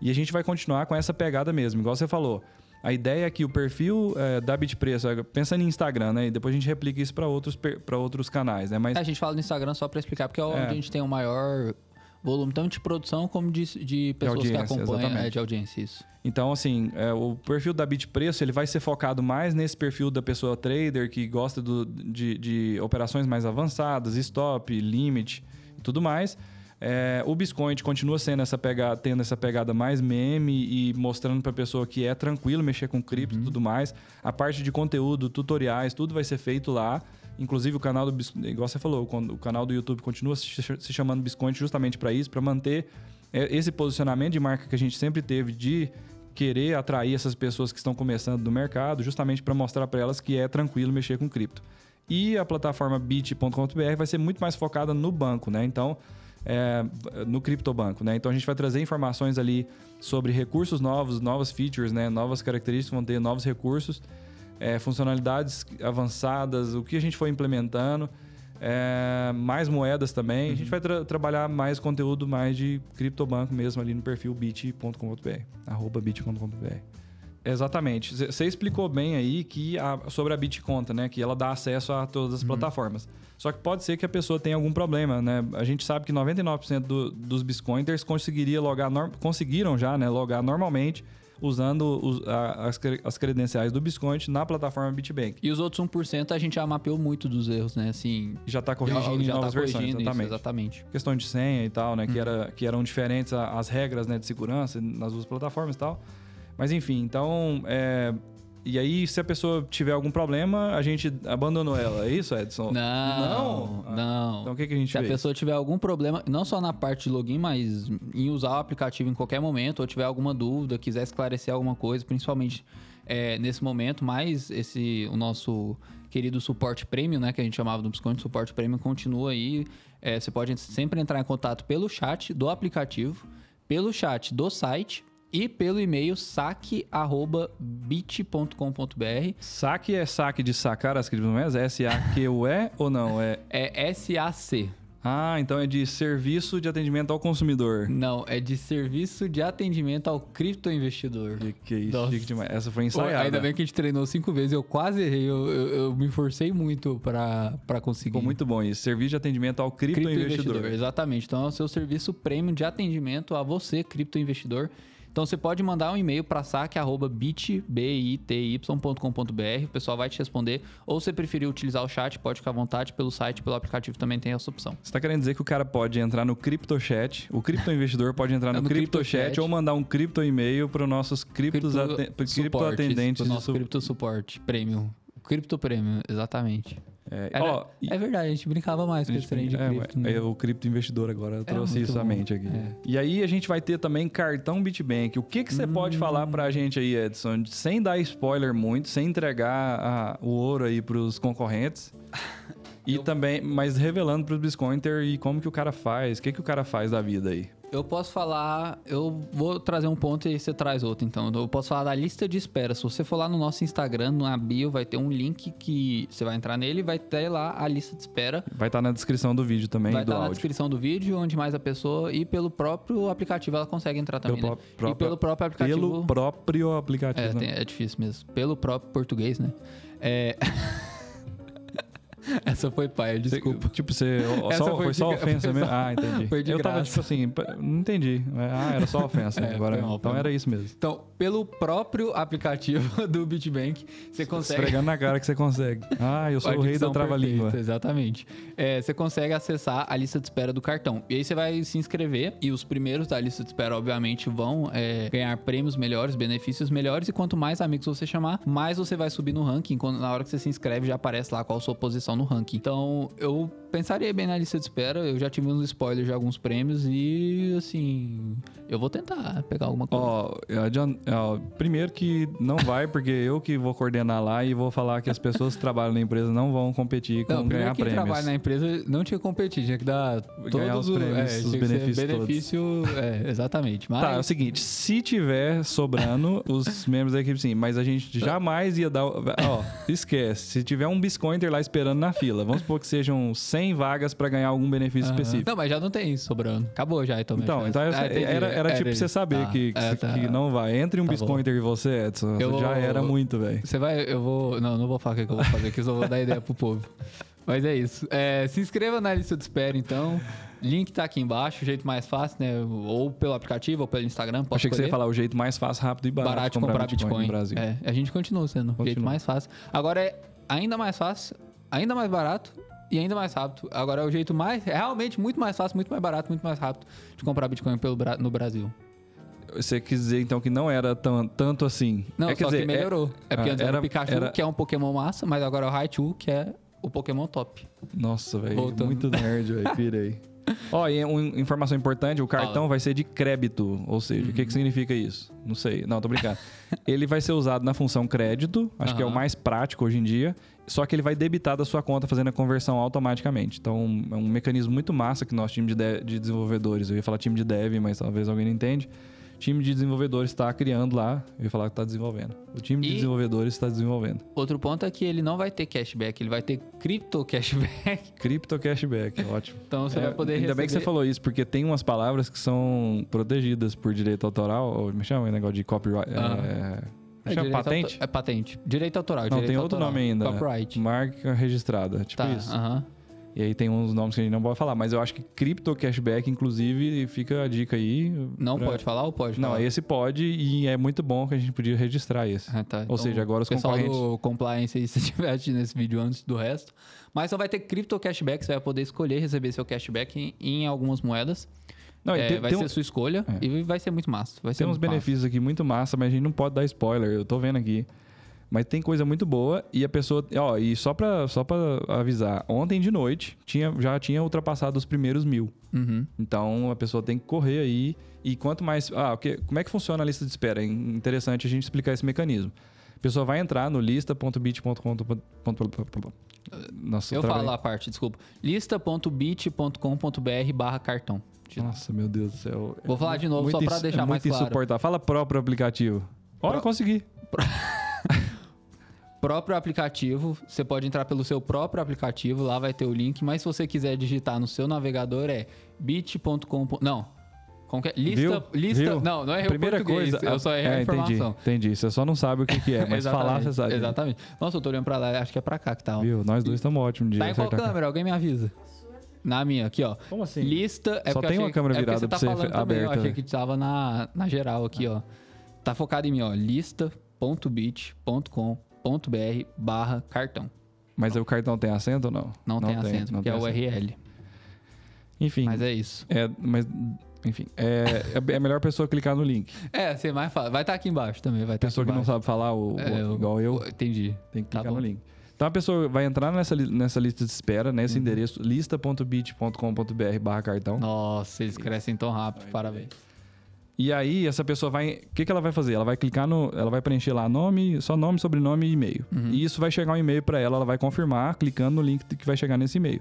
E a gente vai continuar com essa pegada mesmo, igual você falou. A ideia é que o perfil é, da Bitpreço, é, pensando em Instagram, né? E depois a gente replica isso para outros, para outros canais, né? Mas É, a gente fala no Instagram só pra explicar, porque é onde É. a gente tem o maior volume, tanto de produção como de, de pessoas que audiência, acompanham. É, de audiência, isso. Então, assim, é, o perfil da Bitpreço ele vai ser focado mais nesse perfil da pessoa trader que gosta do- de, de operações mais avançadas, stop, limit e tudo mais. É, o Biscoint continua sendo essa pegada, tendo essa pegada mais meme e mostrando para a pessoa que é tranquilo mexer com cripto e tudo mais. A parte de conteúdo, tutoriais, tudo vai ser feito lá. Inclusive o canal do Bis- igual você falou, o canal do YouTube continua se ch- se chamando Biscoint justamente para isso, para manter é, esse posicionamento de marca que a gente sempre teve de querer atrair essas pessoas que estão começando no mercado, justamente para mostrar para elas que é tranquilo mexer com cripto. E a plataforma bit.com.br vai ser muito mais focada no banco, né? Então, é, no criptobanco, né? Então a gente vai trazer informações ali sobre recursos novos, novas features, né? Novas características vão ter novos recursos, é, funcionalidades avançadas, o que a gente foi implementando, é, mais moedas também. A gente vai tra- trabalhar mais conteúdo mais de criptobanco mesmo ali no perfil bit.com.br, arroba bit.com.br. Exatamente. Você explicou bem aí que a- sobre a Bitconta, né? Que ela dá acesso a todas as plataformas. Só que pode ser que a pessoa tenha algum problema, né? A gente sabe que 99% do- dos Bitcoiners conseguiria logar, conseguiram já, né? Logar normalmente usando os- a- as, as credenciais do Bitcoin na plataforma Bitbank. E os outros 1% a gente já mapeou muito dos erros, né? Assim, já está já, corrigindo em já novas tá versões, corrigindo isso, exatamente. exatamente. questão de senha e tal, né? Que, era, que eram diferentes as regras né, de segurança nas duas plataformas e tal. Mas enfim, então é, E aí, se a pessoa tiver algum problema, a gente abandonou ela. É isso, Edson? Não, Não? Ah, não. Então o que, que a gente Se a pessoa tiver algum problema, não só na parte de login, mas em usar o aplicativo em qualquer momento, ou tiver alguma dúvida, quiser esclarecer alguma coisa, principalmente é, nesse momento, mas esse o nosso querido suporte premium, né, que a gente chamava do Bisconte, suporte premium continua aí. É, você pode sempre entrar em contato pelo chat do aplicativo, pelo chat do site e pelo e-mail saque@bit.com.br. Saque é saque de sacar as criptomoedas? S-A-Q-U-E ou não? É... É SAC. Ah, então é de serviço de atendimento ao consumidor. Não, é de serviço de atendimento ao criptoinvestidor. Que, que isso, Nossa. chique demais. Essa foi ensaiada. ainda bem que a gente treinou cinco vezes, eu quase errei, eu, eu- eu me forcei muito pra conseguir. Ficou muito bom isso. Serviço de atendimento ao criptoinvestidor. Criptoinvestidor, exatamente. Então é o seu serviço premium de atendimento a você, criptoinvestidor. Então você pode mandar um e-mail para saque@bity.com.br, o pessoal vai te responder. Ou se você preferir utilizar o chat, pode ficar à vontade pelo site, pelo aplicativo também tem essa opção. Você tá querendo dizer que o cara pode entrar no CryptoChat, o criptoinvestidor pode entrar no, No CryptoChat ou mandar um cripto e-mail para os nossos criptos Cripto aten- cripto atendentes. O nosso su- cripto suporte premium. Cripto premium, exatamente. É, Era- ó, é verdade, a gente brincava mais com esse trem de é, cripto. é, né? o cripto investidor agora eu trouxe muito isso à mente aqui. É. E aí a gente vai ter também cartão Bitbank. O que que você pode falar pra gente aí, Edson, sem dar spoiler muito, sem entregar a- o ouro aí pros concorrentes? E também, mas revelando pros Biscointer e como que o cara faz, o que que o cara faz da vida aí? Eu posso falar, eu vou trazer um ponto e você traz outro. Então, eu posso falar da lista de espera. Se você for lá no nosso Instagram, na bio, vai ter um link que você vai entrar nele e vai ter lá a lista de espera. Vai estar na descrição do vídeo também, vai do estar na descrição do vídeo, onde mais a pessoa e pelo próprio aplicativo ela consegue entrar também. Pelo né? pró- E próprio- pelo próprio aplicativo. Pelo próprio aplicativo. É, né? tem- é difícil mesmo. Pelo próprio português, né? É... Essa foi paia, desculpa. tipo, você. só, foi foi, só ofensa foi mesmo? só- Ah, entendi. foi de eu tava graça. tipo assim, não entendi. Ah, era só ofensa. É, Agora, mal, então era isso mesmo. Então, pelo próprio aplicativo do BitBank, você consegue. Esfregando na cara que você consegue. Ah, eu sou o rei da trava-língua. Exatamente. É, você consegue acessar a lista de espera do cartão. E aí você vai se inscrever e os primeiros da lista de espera, obviamente, vão é, ganhar prêmios melhores, benefícios melhores. E quanto mais amigos você chamar, mais você vai subir no ranking. Quando, na hora que você se inscreve, já aparece lá qual a sua posição no ranking. Então, eu pensaria bem na lista de espera. Eu já tive uns spoilers de alguns prêmios e, assim, eu vou tentar pegar alguma coisa. Ó, adian- ó, primeiro que não vai, porque eu que vou coordenar lá e vou falar que as pessoas que trabalham na empresa não vão competir com Não, ganhar quem prêmios. trabalha na empresa não tinha que competir, tinha que dar Ganhar todos os prêmios, é, os que benefícios benefício, é, exatamente. Mas Tá, é o seguinte, se tiver sobrando os membros da equipe, sim, mas a gente jamais ia dar. Ó, esquece. Se tiver um Biscointer lá esperando na fila, vamos supor que sejam 100 vagas pra ganhar algum benefício Aham. específico. Não, mas já não tem sobrando. Acabou já, então. Então, então era, Ah, entendi. era, era É, tipo entendi. você saber Tá, que, é, tá. que não vai. Entre um Tá e você, Edson, Eu já vou- era muito, velho. Você vai, eu vou. Não, não vou falar o que eu vou fazer, que eu só vou dar ideia pro povo. Mas é isso. É, se inscreva na lista de espera, então. Link tá aqui embaixo, o jeito mais fácil, né? Ou pelo aplicativo ou pelo Instagram. Achei que você ia falar o jeito mais fácil, rápido e barato, barato de comprar Bitcoin. no Brasil. É, a gente continua sendo o jeito Continua. mais fácil. Agora é ainda mais fácil, ainda mais barato e ainda mais rápido. Agora é o jeito mais, é realmente muito mais fácil, muito mais barato, muito mais rápido de comprar Bitcoin pelo, no Brasil. Você quis dizer então que não era tão, tanto assim. Não, é, quer só dizer, que melhorou. É, porque Ah, antes era, era- o Pikachu, era- que é um Pokémon massa, mas agora é o Raichu, que é o Pokémon top. Nossa, velho. Muito nerd, velho. Pirei. Ó, e uma informação importante: o cartão vai ser de crédito. Ou seja, o que, Uhum. que significa isso? Não sei. Não, tô brincando. ele vai ser usado na função crédito, acho que é o mais prático hoje em dia. Só que ele vai debitar da sua conta fazendo a conversão automaticamente. Então, é um mecanismo muito massa que nosso time de, de- de desenvolvedores, eu ia falar time de dev, mas talvez alguém não entende. time de desenvolvedores está criando lá, eu ia falar que está desenvolvendo. O time de E- desenvolvedores está desenvolvendo. Outro ponto é que ele não vai ter cashback, ele vai ter cripto cashback. Crypto Cashback, ótimo. Então você É, vai poder ainda bem que você receber- falou isso, porque tem umas palavras que são protegidas por direito autoral, ou me chama, é negócio de copyright. Ah. É, É, chama patente? É patente. Direito autoral. Não, direito tem outro autoral. nome ainda. Copyright. Marca registrada, tipo Tá, isso. aham. E aí tem uns nomes que a gente não pode falar, mas eu acho que Crypto Cashback, inclusive, fica a dica aí. Não pra- pode falar ou pode Não, falar? esse pode e é muito bom que a gente podia registrar esse. Ah, tá. Ou seja, agora os pessoal concorrentes- do compliance aí, se tiver assistindo esse vídeo antes do resto. Mas só vai ter cripto cashback, você vai poder escolher receber seu cashback em, em algumas moedas. Não, e É, tem, vai tem ser um- sua escolha É. e vai ser muito massa. Vai Tem uns muito massa. benefícios aqui muito massa, mas a gente não pode dar spoiler. Eu tô vendo aqui. Mas tem coisa muito boa e a pessoa. Ó, e só pra, só pra avisar, ontem de noite tinha, já tinha ultrapassado os primeiros mil. Uhum. Então a pessoa tem que correr aí. E quanto mais. Ah, o que, como é que funciona a lista de espera? É interessante a gente explicar esse mecanismo. A pessoa vai entrar no lista.bit.com. Nossa, Eu falo a parte, desculpa. lista.bit.com.br barra cartão. Nossa, meu Deus do céu. Vou falar de novo Muito só pra ins- deixar é mais muito claro. insuportável. Fala próprio aplicativo. Olha, Pro- consegui. Próprio aplicativo, você pode entrar pelo seu próprio aplicativo, lá vai ter o link, mas se você quiser digitar no seu navegador é bit.com. Não. Como que é? Lista. Viu? lista Viu? Não, não é Primeira coisa. Eu só errei é, a informação. Entendi, entendi. Você só não sabe o que, que é, mas falar você sabe. Exatamente. Nossa, eu tô olhando pra lá, acho que é pra cá que tá. ó. Viu? Nós dois estamos ótimos de Tá em qual câmera? Alguém me avisa. Na minha, aqui, ó. Como assim? Lista. É Só tem uma câmera é virada você tá pra você falando também, Eu aberta. achei que tava na, na geral aqui, ó. Tá focado em mim, ó. lista.bit.com.br barra cartão. Mas o cartão tem acento ou não? Não, tem acento, não porque é tem acento. URL. Enfim, Mas é isso. é, mas, enfim, é, é melhor a pessoa clicar no link. É, você mais fala. Vai estar aqui embaixo também, vai estar Pessoa que não sabe falar o, o- É, eu- igual eu, Entendi. tem que Tá clicar no bom. link. Então a pessoa vai entrar nessa, li- nessa lista de espera, Uhum. nesse endereço, lista.bit.com.br barra cartão. Nossa, eles crescem tão rápido, parabéns. E aí essa pessoa vai. O que, que ela vai fazer? Ela vai clicar no. Ela vai preencher lá nome, só nome, sobrenome e e-mail. Uhum. E isso vai chegar um e-mail para ela, ela vai confirmar clicando no link que vai chegar nesse e-mail.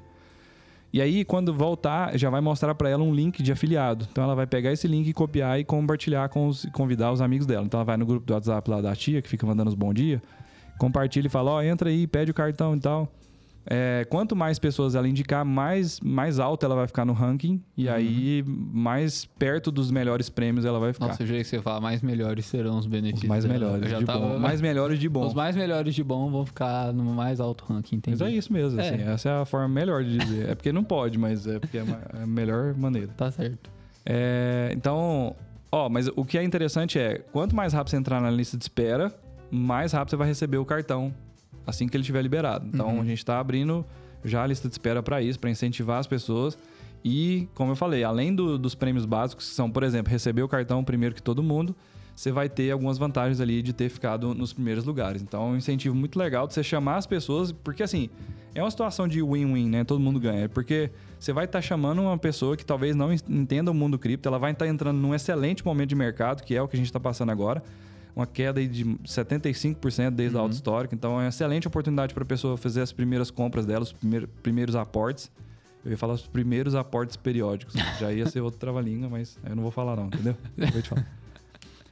E aí, quando voltar, já vai mostrar para ela um link de afiliado. Então ela vai pegar esse link e copiar e compartilhar com os. convidar os amigos dela. Então ela vai no grupo do WhatsApp lá da tia, que fica mandando os bom dia, compartilha e fala, ó, entra aí, pede o cartão e tal. É, quanto mais pessoas ela indicar, mais, mais alta ela vai ficar no ranking. E Uhum. aí, mais perto dos melhores prêmios ela vai ficar. Nossa, eu jurei que você ia falar mais melhores serão os Os benefícios. mais dela. melhores de tava- bom. Mais melhores de bom. Os mais melhores de bom vão ficar no mais alto ranking, entendi. Mas é isso mesmo, É. assim, essa é a forma melhor de dizer. É porque não pode, mas é porque é é a melhor maneira. Tá certo. É, então, ó, mas o que é interessante é, quanto mais rápido você entrar na lista de espera, mais rápido você vai receber o cartão assim que ele estiver liberado. Então, Uhum. a gente está abrindo já a lista de espera para isso, para incentivar as pessoas. E, como eu falei, além do- dos prêmios básicos, que são, por exemplo, receber o cartão primeiro que todo mundo, você vai ter algumas vantagens ali de ter ficado nos primeiros lugares. Então, é um incentivo muito legal de você chamar as pessoas, porque assim, é uma situação de win-win, né? Todo mundo ganha. Porque você vai estar chamando uma pessoa que talvez não entenda o mundo cripto, ela vai estar entrando num excelente momento de mercado, que é o que a gente está passando agora. Uma queda de 75% desde a alta histórica. Então, é uma excelente oportunidade para a pessoa fazer as primeiras compras dela, os primeir- primeiros aportes. Eu ia falar os primeiros aportes periódicos. Já ia ser outro trava-língua, mas eu não vou falar não, entendeu? Eu vou te falar.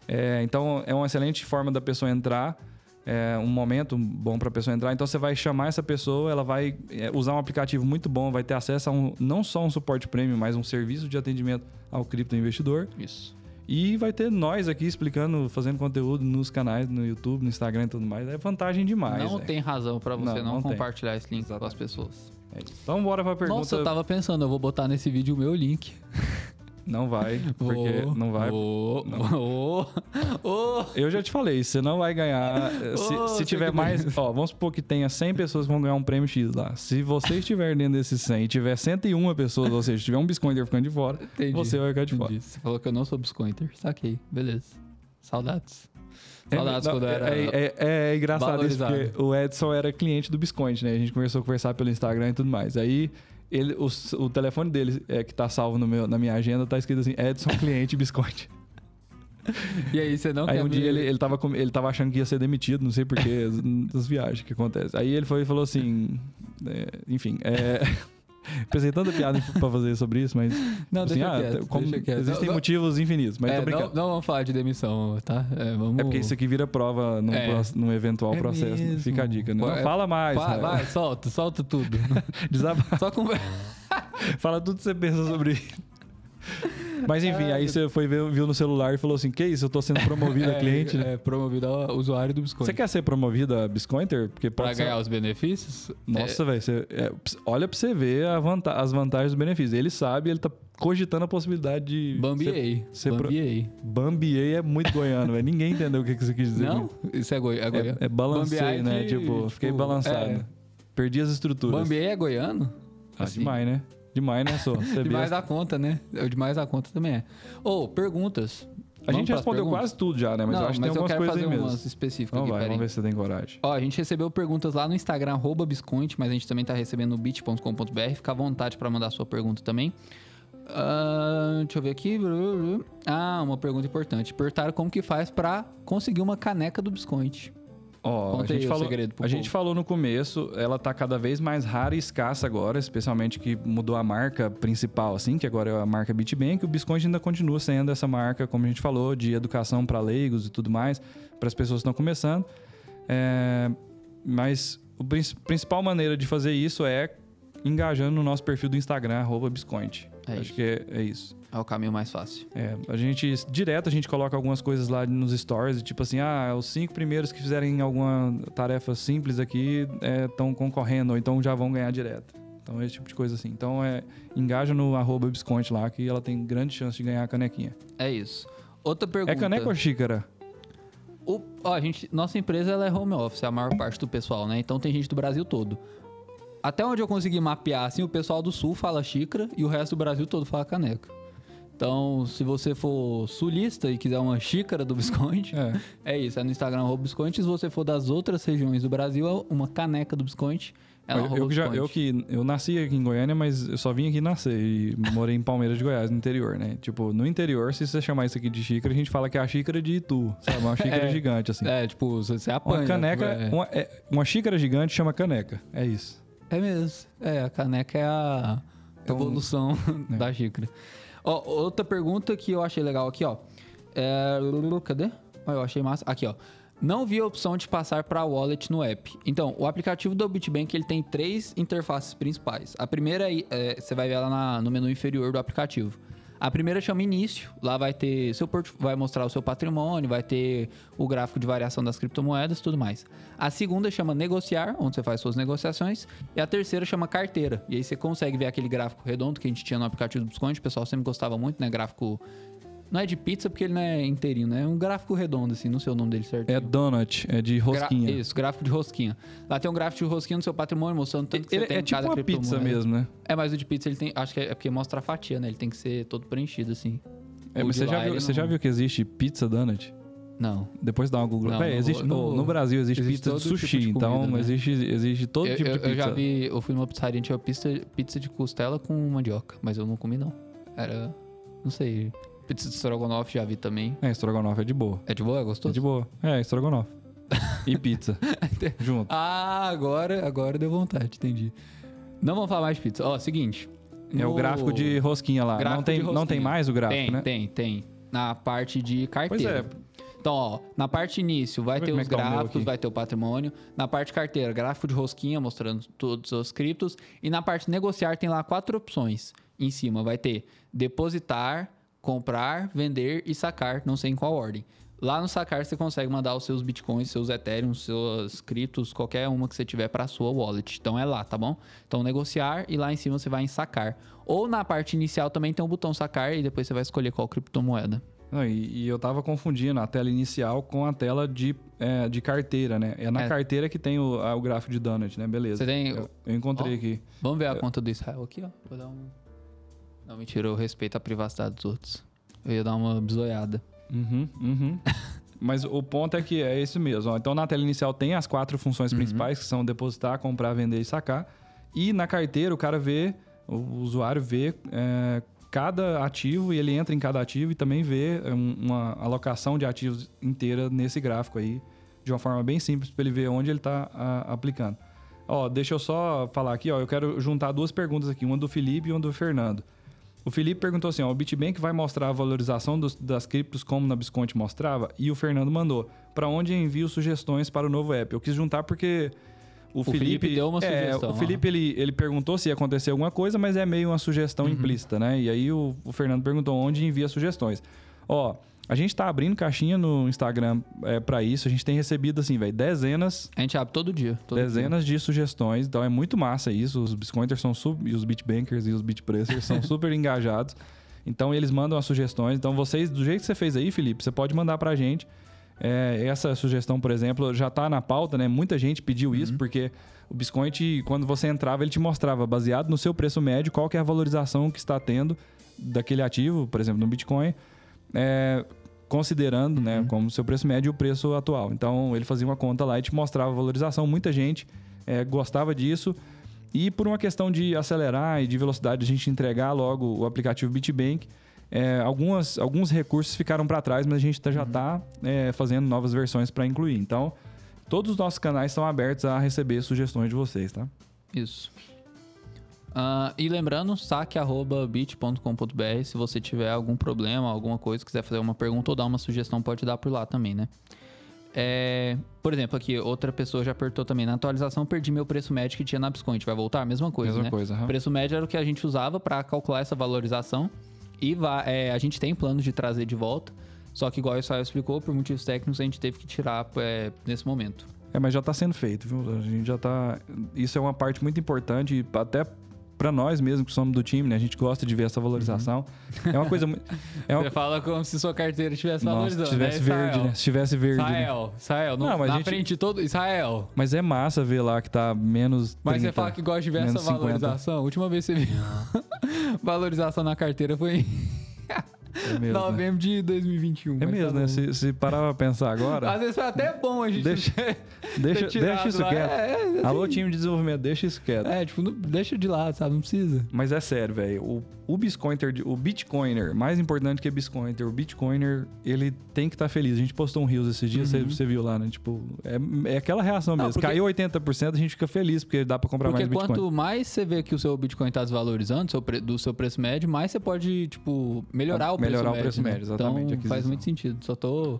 É, então, é uma excelente forma da pessoa entrar, é um momento bom para a pessoa entrar. Então, você vai chamar essa pessoa, ela vai é, usar um aplicativo muito bom, vai ter acesso a um, não só um suporte premium, mas um serviço de atendimento ao cripto investidor. Isso. E vai ter nós aqui explicando, fazendo conteúdo nos canais, no YouTube, no Instagram e tudo mais. É vantagem demais. não tem razão pra você Não, não, não tem. compartilhar esse link com as Exatamente. pessoas. É isso. Então, bora pra pergunta. Nossa, eu tava pensando, eu vou botar nesse vídeo o meu link. Não vai, porque Vou, não vai. Vou, vou, vou. Eu já te falei, você não vai ganhar. eh, Se, se tiver mais. Ó, vamos supor que tenha 100 pessoas que vão ganhar um prêmio X lá. Se você estiver dentro desses 100 e tiver 101 pessoas, ou seja, tiver um biscointer ficando de fora, Entendi. você vai ficar de fora. Entendi. Você falou que eu não sou biscointer. Saquei. Beleza. Saudades. É, Saudades não, quando eu era. é, é- é engraçado isso, valorizado. porque o Edson era cliente do Biscoint, né? A gente começou a conversar pelo Instagram e tudo mais. Aí ele, o, o telefone dele, é, que tá salvo no meu, na minha agenda, tá escrito assim: Edson, cliente Biscoint. E aí, você não Aí um dia ele, ele, tava, com- ele tava achando que ia ser demitido, não sei porquê, das viagens que acontecem. Aí ele foi e falou assim. é, enfim, é, pensei tanta piada pra fazer sobre isso, mas. Não, assim, deixa ah, quieto, como deixa quieto. existem Não, motivos infinitos, mas é, não, não vamos falar de demissão, tá? É, vamos... É porque isso aqui vira prova num, É. num eventual É processo. mesmo. Fica a dica. Não, Vai- fala mais. Vai, Rael. vai, solta, solta tudo. Desabafa. Só com... Fala tudo que você pensa sobre isso. Mas enfim, aí você foi ver, viu no celular e falou assim: Que isso? Eu tô sendo promovido a cliente, né? É, promovido ao usuário do biscoito. Você quer ser promovido a Biscointer? Porque Pra ser- ganhar os benefícios? Nossa, velho, você- é, olha pra você ver a vanta- as vantagens e os benefícios. Ele sabe, ele tá cogitando a possibilidade de. É, Bambiei. ser pro- Bambiei. Bambiei é muito goiano, velho. Ninguém entendeu o que que você quis dizer. Não? Isso é, goi... é goiano. É, é balancei, né? de- Tipo, fiquei tipo, balançado. é. Perdi as estruturas. Bambiei é goiano? Ah, Assim. demais, né? Demais, né, só? Demais da conta, né? O demais da conta também é. Ô, perguntas. A Vamos gente respondeu perguntas? quase tudo já, né? Mas Não, eu acho que tem algumas coisas aí mesmo. umas específicas Então aqui, vai, vamos ver se você tem coragem. Ó, a gente recebeu perguntas lá no Instagram, arroba Bisconte, mas a gente também tá recebendo no bit.com.br. Fica à vontade para mandar sua pergunta também. Ah, deixa eu ver aqui. Ah, uma pergunta importante. Perguntaram como que faz para conseguir uma caneca do Bisconte. Ó, a gente, falou, a gente falou no começo, ela tá cada vez mais rara e escassa agora, especialmente que mudou a marca principal, assim, que agora é a marca Bitbank. O Bisconte ainda continua sendo essa marca, como a gente falou, de educação para leigos e tudo mais, para as pessoas que estão começando. É, mas a principal maneira de fazer isso é engajando no nosso perfil do Instagram, arroba. É Acho isso. que é, é isso. É o caminho mais fácil. É, a gente, direto a gente coloca algumas coisas lá nos stories, tipo assim, ah, os cinco primeiros que fizerem alguma tarefa simples aqui estão concorrendo, ou então já vão ganhar direto. Então, esse tipo de coisa assim. Então, é, engaja no arroba Bisconte lá, que ela tem grande chance de ganhar a canequinha. É isso. Outra pergunta. É caneca ou xícara? O- ó, a gente, nossa empresa ela é home office, a maior parte do pessoal, né? Então tem gente do Brasil todo. Até onde eu consegui mapear, assim, o pessoal do sul fala xícara e o resto do Brasil todo fala caneca. Então, se você for sulista e quiser uma xícara do Bisconte, É. é isso, é no Instagram arroba Bisconte. Se você for das outras regiões do Brasil, é uma caneca do Bisconte. É eu, eu já, eu que eu nasci aqui em Goiânia, mas eu só vim aqui nascer e morei em Palmeiras de Goiás, no interior, né? Tipo, no interior, se você chamar isso aqui de xícara, a gente fala que é a xícara de Itu, sabe? Uma xícara É. gigante, assim. É, tipo, você apanha. Uma caneca, É, uma, é- uma xícara gigante chama caneca. É isso. É mesmo. É, a caneca é a Então, evolução é. da xícara. Ó, outra pergunta que eu achei legal aqui, ó. É... Cadê? Ó, eu achei massa. Aqui, ó. Não vi a opção de passar para wallet no app. Então, o aplicativo do Bitbank ele tem três interfaces principais. A primeira é, é, você vai ver ela na- no menu inferior do aplicativo. A primeira chama início. Lá vai ter seu vai mostrar o seu patrimônio, vai ter o gráfico de variação das criptomoedas, tudo mais. A segunda chama negociar, onde você faz suas negociações, e a terceira chama carteira. E aí você consegue ver aquele gráfico redondo que a gente tinha no aplicativo do Bisconte, o pessoal sempre gostava muito, né? Gráfico não é de pizza porque ele não é inteirinho, né? É um gráfico redondo assim, não sei o nome dele certo. É donut, é de rosquinha. Gra- Isso, gráfico de rosquinha. Lá tem um gráfico de rosquinha no seu patrimônio, mostrando tanto que Ele você tem é em tipo cada uma pizza mesmo, né? É, mas o de pizza ele tem. Acho que é, é porque mostra a fatia, né? Ele tem que ser todo preenchido, assim. É, mas você já, viu, você já não- viu que existe pizza donut? Não. Depois dá uma Google. Não, no- existe, no, no- no Brasil existe, existe pizza de todo tipo sushi, de então comida, né? existe, existe todo eu, tipo eu- de pizza. eu já vi, eu fui numa pizzaria, tinha pizza, pizza de costela com mandioca, mas eu não comi, não. Era. Não sei. Pizza de estrogonofe já vi também. É, estrogonofe é de boa. É de boa? É É gostoso? de boa. É, estrogonofe. e pizza. Junto. Ah, agora, agora deu vontade, entendi. Não vamos falar mais de pizza. Ó, seguinte. É o no- gráfico de rosquinha lá. Gráfico não, tem, não tem mais o gráfico, tem, né? Tem, tem. Na parte de Pois carteira. é. Então, ó, na parte início vai ter os é tá o gráficos, vai ter o patrimônio. Na parte carteira, gráfico de rosquinha mostrando todos os criptos. E na parte negociar tem lá quatro opções. Em cima vai ter depositar, comprar, vender e sacar, não sei em qual ordem. Lá no sacar você consegue mandar os seus bitcoins, seus ethereum, seus criptos, qualquer uma que você tiver para sua wallet. Então é lá, tá bom? Então negociar e lá em cima você vai em sacar. Ou na parte inicial também tem um botão sacar e depois você vai escolher qual criptomoeda. Não, e, e eu tava confundindo a tela inicial com a tela de, é, de carteira, né? É na É. carteira que tem o, a- o gráfico de donut, né? Beleza. Você tem- Eu, eu encontrei Ó. aqui. Vamos ver a conta do Israel aqui, ó. Vou dar um. Não, mentira, eu respeito a privacidade dos outros. Eu ia dar uma bisoiada. Uhum, uhum. Mas o ponto é que é isso mesmo. Então, na tela inicial tem as quatro funções Uhum. principais, que são depositar, comprar, vender e sacar. E na carteira, o cara vê, o usuário vê é, cada ativo e ele entra em cada ativo e também vê é, um- uma alocação de ativos inteira nesse gráfico aí, de uma forma bem simples, para ele ver onde ele está aplicando. Ó, deixa eu só falar aqui, ó, eu quero juntar duas perguntas aqui, uma do Felipe e uma do Fernando. O Felipe perguntou assim: ó, o Bitbank vai mostrar a valorização dos- das criptos como na Bisconte mostrava? E o Fernando mandou: para onde envio sugestões para o novo app? Eu quis juntar porque o, Felipe deu uma é, sugestão, O Felipe ele, ele perguntou se ia acontecer alguma coisa, mas é meio uma sugestão Uhum. implícita, né? E aí o, o Fernando perguntou onde envia sugestões. Ó, a gente tá abrindo caixinha no Instagram é, para isso. A gente tem recebido assim, velho, dezenas A gente abre todo dia. Todo dezenas de sugestões, então é muito massa isso. Os Biscointers são super, e os Bitbankers e os Bitpressers são super engajados. Então eles mandam as sugestões. Então vocês, do jeito que você fez aí, Felipe, você pode mandar pra gente. É, essa sugestão, por exemplo, já tá na pauta, né? Muita gente pediu isso, porque o Biscoint, quando você entrava, ele te mostrava, baseado no seu preço médio, qual que é a valorização que está tendo daquele ativo, por exemplo, no Bitcoin. É, considerando, né, como seu preço médio e o preço atual. Então ele fazia uma conta lá e te mostrava a valorização. Muita gente é, gostava disso. E por uma questão de acelerar e de velocidade, a gente entregar logo o aplicativo BitBank, é, algumas, alguns recursos ficaram para trás, mas a gente tá, já está é, fazendo novas versões para incluir. Então, todos os nossos canais estão abertos a receber sugestões de vocês, tá? Isso. Uh, e lembrando, saque.bit.com.br se você tiver algum problema, alguma coisa, quiser fazer uma pergunta ou dar uma sugestão, pode dar por lá também, né? É, por exemplo, aqui, outra pessoa já apertou também. Na atualização, perdi meu preço médio que tinha na Biscoint. Vai voltar? Mesma coisa, Mesma né? coisa. O preço médio era o que a gente usava para calcular essa valorização. E vai, é, a gente tem planos de trazer de volta. Só que, igual o Israel explicou, por motivos técnicos, a gente teve que tirar é, nesse momento. É, mas já está sendo feito, viu? A gente já tá. Isso é uma parte muito importante, até para nós mesmo que somos do time, né? A gente gosta de ver essa valorização. É uma coisa muito. É uma... Você fala como se sua carteira estivesse valorizando. se tivesse né, verde, Israel? né? Se tivesse verde. né? Israel, Israel, no, Não, mas na a gente- frente todo. Israel. Mas é massa ver lá que tá menos. Mas 30, você fala que gosta de ver essa menos 50. valorização. A última vez que você viu valorização na carteira foi É mesmo, né? novembro de 2021. É mesmo, tá né? Se, se parar pra pensar agora. Às vezes foi até bom a gente Deixa- deixa, deixa isso lá. quieto. É, é, Alô, assim, time de desenvolvimento, deixa isso quieto. É, tipo, não- deixa de lado, sabe? Não precisa. Mas é sério, velho. O, o Bitcoiner, o Bitcoiner, mais importante que o Bitcoiner, o Bitcoiner, ele tem que estar feliz. A gente postou um Rios esses dias, você, você viu lá, né? Tipo, é, é aquela reação Uhum. Não, mesmo. porque- Caiu 80%, a gente fica feliz, porque dá pra comprar Porque mais Bitcoin. quanto mais você vê que o seu Bitcoin tá desvalorizando seu do seu preço médio, mais você pode, tipo, melhorar o Melhorar o preço né? médio, exatamente, Então faz muito sentido. Só tô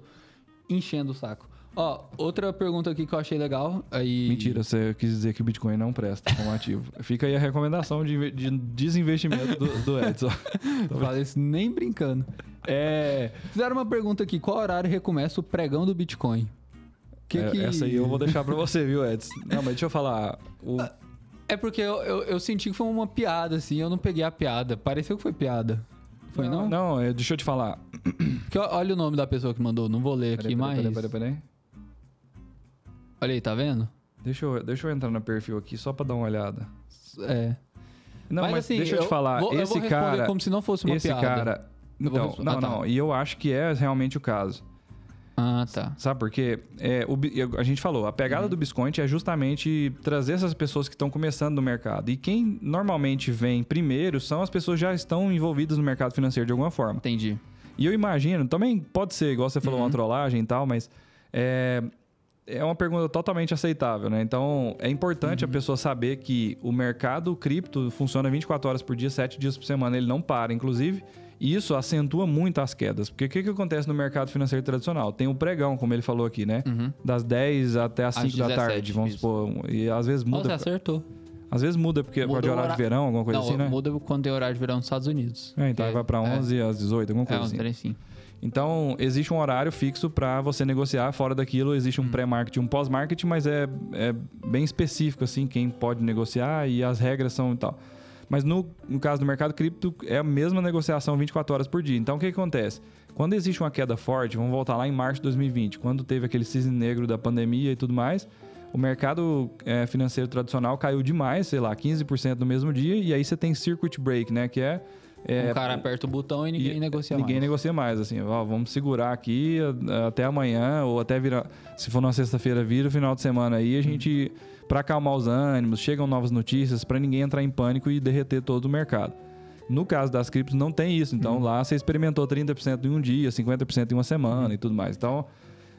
enchendo o saco. Ó, outra pergunta aqui que eu achei legal. Aí... Mentira, você quis dizer que o Bitcoin não presta como ativo. Fica aí a recomendação de, de desinvestimento do, do Edson. Falei isso nem brincando. É, fizeram uma pergunta aqui: qual horário recomeça o pregão do Bitcoin? Que É, que- Essa aí eu vou deixar pra você, viu, Edson? Não, mas deixa eu falar. O, É porque eu, eu, eu senti que foi uma piada, assim, eu não peguei a piada. Pareceu que foi piada. Foi não? Não, é, deixa eu te falar. Ó- olha o nome da pessoa que mandou, não vou ler aqui Peraí, mais. peraí, peraí, peraí. Olha aí, tá vendo? Deixa eu, deixa eu entrar no perfil aqui só pra dar uma olhada. É. Não, mas, assim, deixa eu te falar. Vou, eu esse vou responder cara. como se não fosse uma esse piada. cara. Eu vou Então, responder- não, Ah, tá. não. E eu acho que é realmente o caso. Ah, tá. Sabe por quê? É, o a gente falou, a pegada Uhum. do Biscoint é justamente trazer essas pessoas que estão começando no mercado. E quem normalmente vem primeiro são as pessoas que já estão envolvidas no mercado financeiro de alguma forma. Entendi. E eu imagino, também pode ser, igual você falou, Uhum. uma trollagem e tal, mas é, é uma pergunta totalmente aceitável, né? Então, é importante Uhum. a pessoa saber que o mercado cripto funciona 24 horas por dia, 7 dias por semana, ele não para, inclusive. E isso acentua muito as quedas. Porque o que, que acontece no mercado financeiro tradicional? Tem o pregão, como ele falou aqui, né? Uhum. Das 10 até as Às 5 da 17, tarde, vamos isso. supor. E às vezes muda. você acertou. Às vezes muda porque Muda pode horário de verão, alguma coisa não, assim, né? muda quando tem horário de verão nos Estados Unidos. É, então É, vai pra é. 11 às 18, alguma É, coisa uns assim. três sim. Então, existe um horário fixo para você negociar. Fora daquilo, existe um Hum. pré-market e um pós-market, mas é, é bem específico, assim, quem pode negociar e as regras são e tal. Mas no, no caso do mercado cripto, é a mesma negociação 24 horas por dia. Então, o que, que acontece? Quando existe uma queda forte, vamos voltar lá em março de 2020, quando teve aquele cisne negro da pandemia e tudo mais, o mercado é, financeiro tradicional caiu demais, sei lá, 15% no mesmo dia, e aí você tem circuit break, né? Que é. é o cara aperta o botão e ninguém e negocia ninguém mais. negocia mais, assim, ó, vamos segurar aqui até amanhã, ou até virar. Se for numa sexta-feira, vira o final de semana aí, a gente. Pra acalmar os ânimos, chegam novas notícias, pra ninguém entrar em pânico e derreter todo o mercado. No caso das criptos, não tem isso. Então Uhum. lá você experimentou 30% em um dia, 50% em uma semana e tudo mais. Então,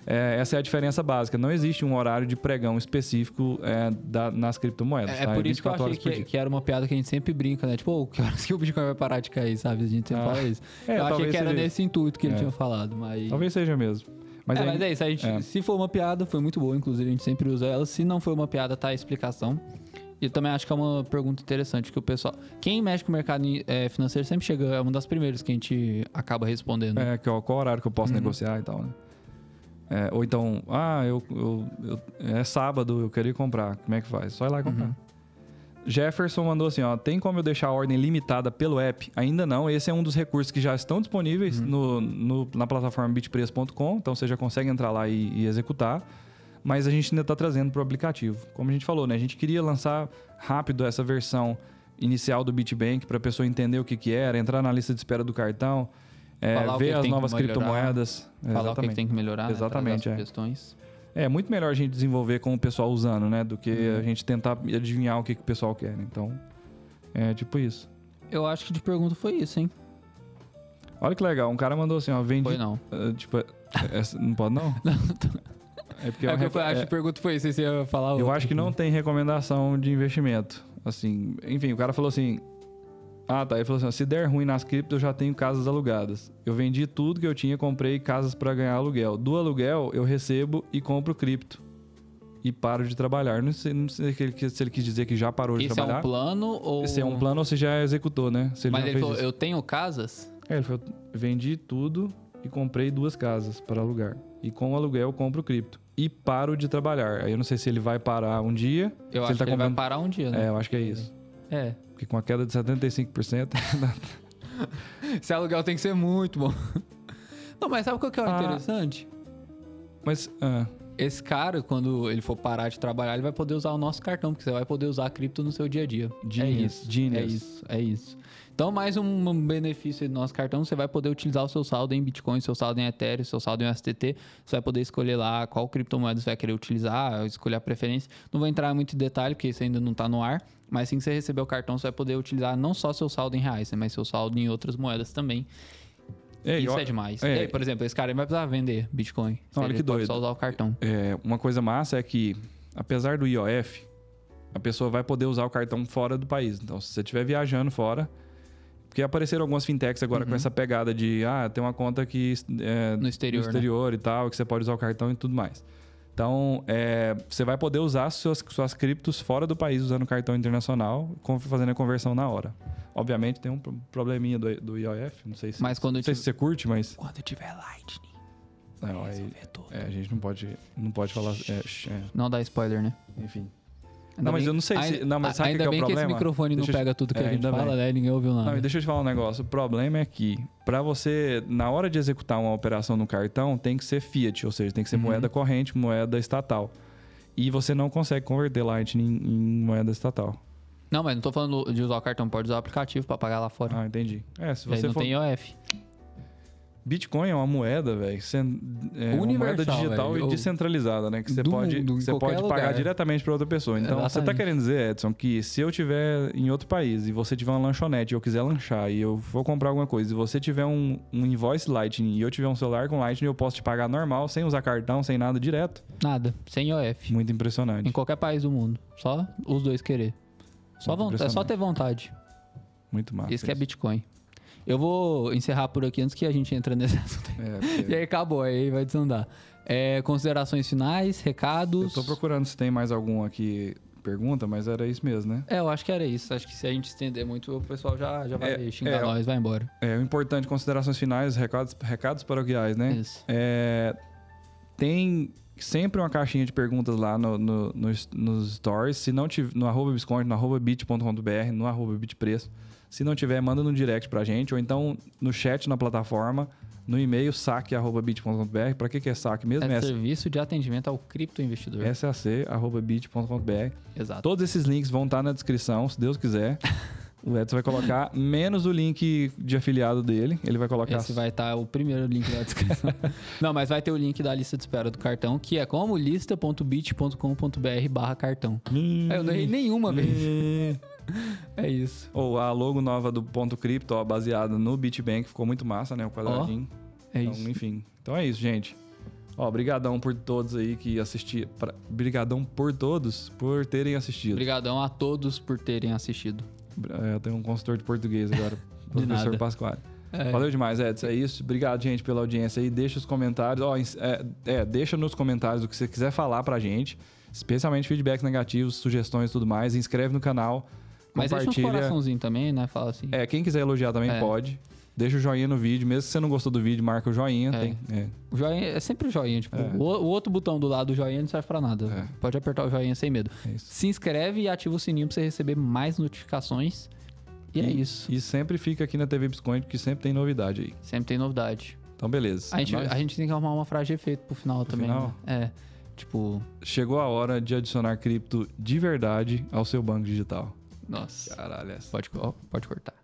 é, essa é a diferença básica. Não existe um horário de pregão específico é, da- nas criptomoedas. É, é tá? por isso que eu 24 achei que, que era uma piada que a gente sempre brinca, né? Tipo, "Ô, que horas que o Bitcoin vai parar de cair, sabe? A gente sempre Ah. fala isso. É, eu achei que era nesse intuito que ele É. tinha falado, mas... Talvez seja mesmo. Mas, é, aí- mas é isso, a gente, é. se for uma piada, foi muito boa, inclusive a gente sempre usa ela. Se não for uma piada, tá a explicação. E eu também acho que é uma pergunta interessante, que o pessoal... Quem mexe com o mercado eh, financeiro sempre chega, é uma das primeiras que a gente acaba respondendo. É, que, ó, qual horário que eu Uhum. posso negociar e tal, né? É, ou então, ah, eu, eu- eu- é sábado, eu queria comprar. Como é que faz? Só ir lá e comprar. Uhum. Jefferson mandou assim, ó, tem como eu deixar a ordem limitada pelo app? Ainda não, esse é um dos recursos que já estão disponíveis Uhum. no, no- na plataforma bitpreço.com, então você já consegue entrar lá e, e executar, mas a gente ainda está trazendo para o aplicativo. Como a gente falou, né, a gente queria lançar rápido essa versão inicial do BitBank para a pessoa entender o que, que era, entrar na lista de espera do cartão, é, ver as novas criptomoedas. Falar o que Exatamente. tem que melhorar, né? Exatamente, é. É muito melhor a gente desenvolver com o pessoal usando, né? Do que Uhum. a gente tentar adivinhar o que, que o pessoal quer. né? Então, é tipo isso. Eu acho que de pergunta foi isso, hein? Olha que legal, um cara mandou assim, ó, vende. Foi não. ah, tipo, é- não pode não? É porque é É uma que ref- eu acho é- que pergunta foi isso, aí você ia falar Eu acho que não tem recomendação de investimento. Assim, enfim, o cara falou assim. Ah, tá. Ele falou assim: ó, se der ruim nas criptos, eu já tenho casas alugadas. Eu vendi tudo que eu tinha, comprei casas para ganhar aluguel. Do aluguel, eu recebo e compro cripto. E paro de trabalhar. Não sei, não sei se, ele, se ele quis dizer que já parou de Esse é trabalhar. um plano ou... Esse é um plano ou se já executou, né? Ele Mas ele falou, isso. eu tenho casas? É, ele falou: vendi tudo e comprei duas casas para alugar. E com o aluguel, eu compro cripto. E paro de trabalhar. Aí eu não sei se ele vai parar um dia. Eu acho ele tá que ele vai comprando- parar um dia, né? É, eu acho que é isso. É. Porque com a queda de 75%. Esse aluguel tem que ser muito bom. Não, mas sabe qual que é o Ah. interessante? mas. ah, Esse cara, quando ele for parar de trabalhar, ele vai poder usar o nosso cartão, porque você vai poder usar a cripto no seu dia a dia. é Genius, isso. genius. É isso, é isso. Então, mais um, benefício do nosso cartão, você vai poder utilizar o seu saldo em Bitcoin, seu saldo em Ethereum, seu saldo em USDT. Você vai poder escolher lá qual criptomoeda você vai querer utilizar, escolher a preferência. Não vou entrar muito em detalhe, porque isso ainda não está no ar. Mas assim que você receber o cartão, você vai poder utilizar não só seu saldo em reais, né, mas seu saldo em outras moedas também. é, Isso é demais. é. Aí, por exemplo, esse cara vai precisar vender Bitcoin. Olha ele que doido. só usar o cartão. é, uma coisa massa é que, apesar do IOF, a pessoa vai poder usar o cartão fora do país. Então, se você estiver viajando fora. Porque apareceram algumas fintechs agora com essa pegada de, ah, tem uma conta que é, Uhum. No exterior, no exterior e tal, que você pode usar o cartão e tudo mais. Então, é, você vai poder usar suas, suas criptos fora do país usando cartão internacional, fazendo a conversão na hora. Obviamente tem um pro- probleminha do, do IOF, não sei se, Mas quando não sei tiver- se você curte, mas Quando tiver Lightning, não, aí, é, a gente não pode, não pode falar, é, é, Não dá spoiler, né? enfim. Ainda Não, mas bem- eu não sei se- ainda- não, mas sabe ainda que que é o bem que esse problema? microfone não Deixa eu te- pega tudo que é, a gente fala, bem. né? Ninguém ouviu nada. Não, deixa eu te falar um negócio. O problema é que, para você, na hora de executar uma operação no cartão, tem que ser fiat, ou seja, tem que ser Uhum. moeda corrente, moeda estatal. E você não consegue converter Lightning em moeda estatal. Não, mas não tô falando de usar o cartão, pode usar o aplicativo pra pagar lá fora. Ah, entendi. É, se E aí você não for. tem IOF. Bitcoin é uma moeda, velho. sen- É uma moeda digital velho. e descentralizada, né? Que você pode, mundo, em você pode pagar lugar. diretamente para outra pessoa. Então, você tá Exatamente. querendo dizer, Edson, que se eu tiver em outro país e você tiver uma lanchonete e eu quiser lanchar e eu vou comprar alguma coisa e você tiver um, um invoice Lightning e eu tiver um celular com Lightning, eu posso te pagar normal, sem usar cartão, sem nada, direto. Nada. Sem IOF. Muito Em impressionante. qualquer país do mundo. Só os dois querer. Só é só ter vontade. Muito massa. Isso que é Bitcoin. Eu vou encerrar por aqui antes que a gente entre nesse assunto. É, E porque aí acabou, aí vai desandar. É, considerações finais, eu recados. tô procurando se tem mais algum aqui pergunta, mas era isso mesmo, né? É, eu acho que era isso. Acho que se a gente estender muito, o pessoal já, já vai É, xingar é, nós, vai embora. É, o importante, considerações finais, recados, recados paroquiais, né? Isso. É, tem sempre uma caixinha de perguntas lá no, no- nos- nos stories. Se não tiver, no arroba no arroba bit.com.br, no arroba bitpreço. Se não tiver, manda no direct pra gente, ou então no chat na plataforma, no e-mail saque.bit.com.br. Pra que, que é saque mesmo? É É serviço de atendimento ao criptoinvestidor. sac.bit.com.br. Exato. Todos esses links vão estar na descrição, se Deus quiser. O Edson vai colocar menos o link de afiliado dele. Ele vai colocar. Esse vai estar o primeiro link da descrição. Não, mas vai ter o link da lista de espera do cartão, que é como lista.bit.com.br barra cartão. É, Eu não errei nenhuma vez. É isso. Ou a logo nova do ponto cripto, ó, baseada no Bitbank, ficou muito massa, né? O quadradinho. É então, isso. enfim. Então é isso, gente. Ó, obrigadão por todos aí que assistiram. Brigadão por todos por terem assistido. Obrigadão a todos por terem assistido. É, eu tenho um consultor de português agora, professor nada. Pasquale. É. Valeu demais, Edson. É isso. Obrigado, gente, pela audiência aí. Deixa os comentários. Ó, é, é, deixa nos comentários o que você quiser falar pra gente. Especialmente feedbacks negativos, sugestões e tudo mais. Inscreve no canal. Mas deixa compartilha. coraçãozinho também, né? Fala assim. É, quem quiser elogiar também É. pode. Deixa o joinha no vídeo. Mesmo se você não gostou do vídeo, marca o joinha. É. Tem, é. O joinha é sempre o joinha. Tipo, É. o, o outro botão do lado do joinha não serve pra nada. É. Pode apertar o joinha sem medo. É. Se inscreve e ativa o sininho pra você receber mais notificações. E, é isso. E sempre fica aqui na TV Biscoito, que sempre tem novidade aí. Sempre tem novidade. Então, beleza. A gente, a gente tem que arrumar uma frase de efeito pro final também. final? né? É. Tipo, Chegou a hora de adicionar cripto de verdade ao seu banco digital. Nossa. Caralho, essa. Pode, ó, pode cortar.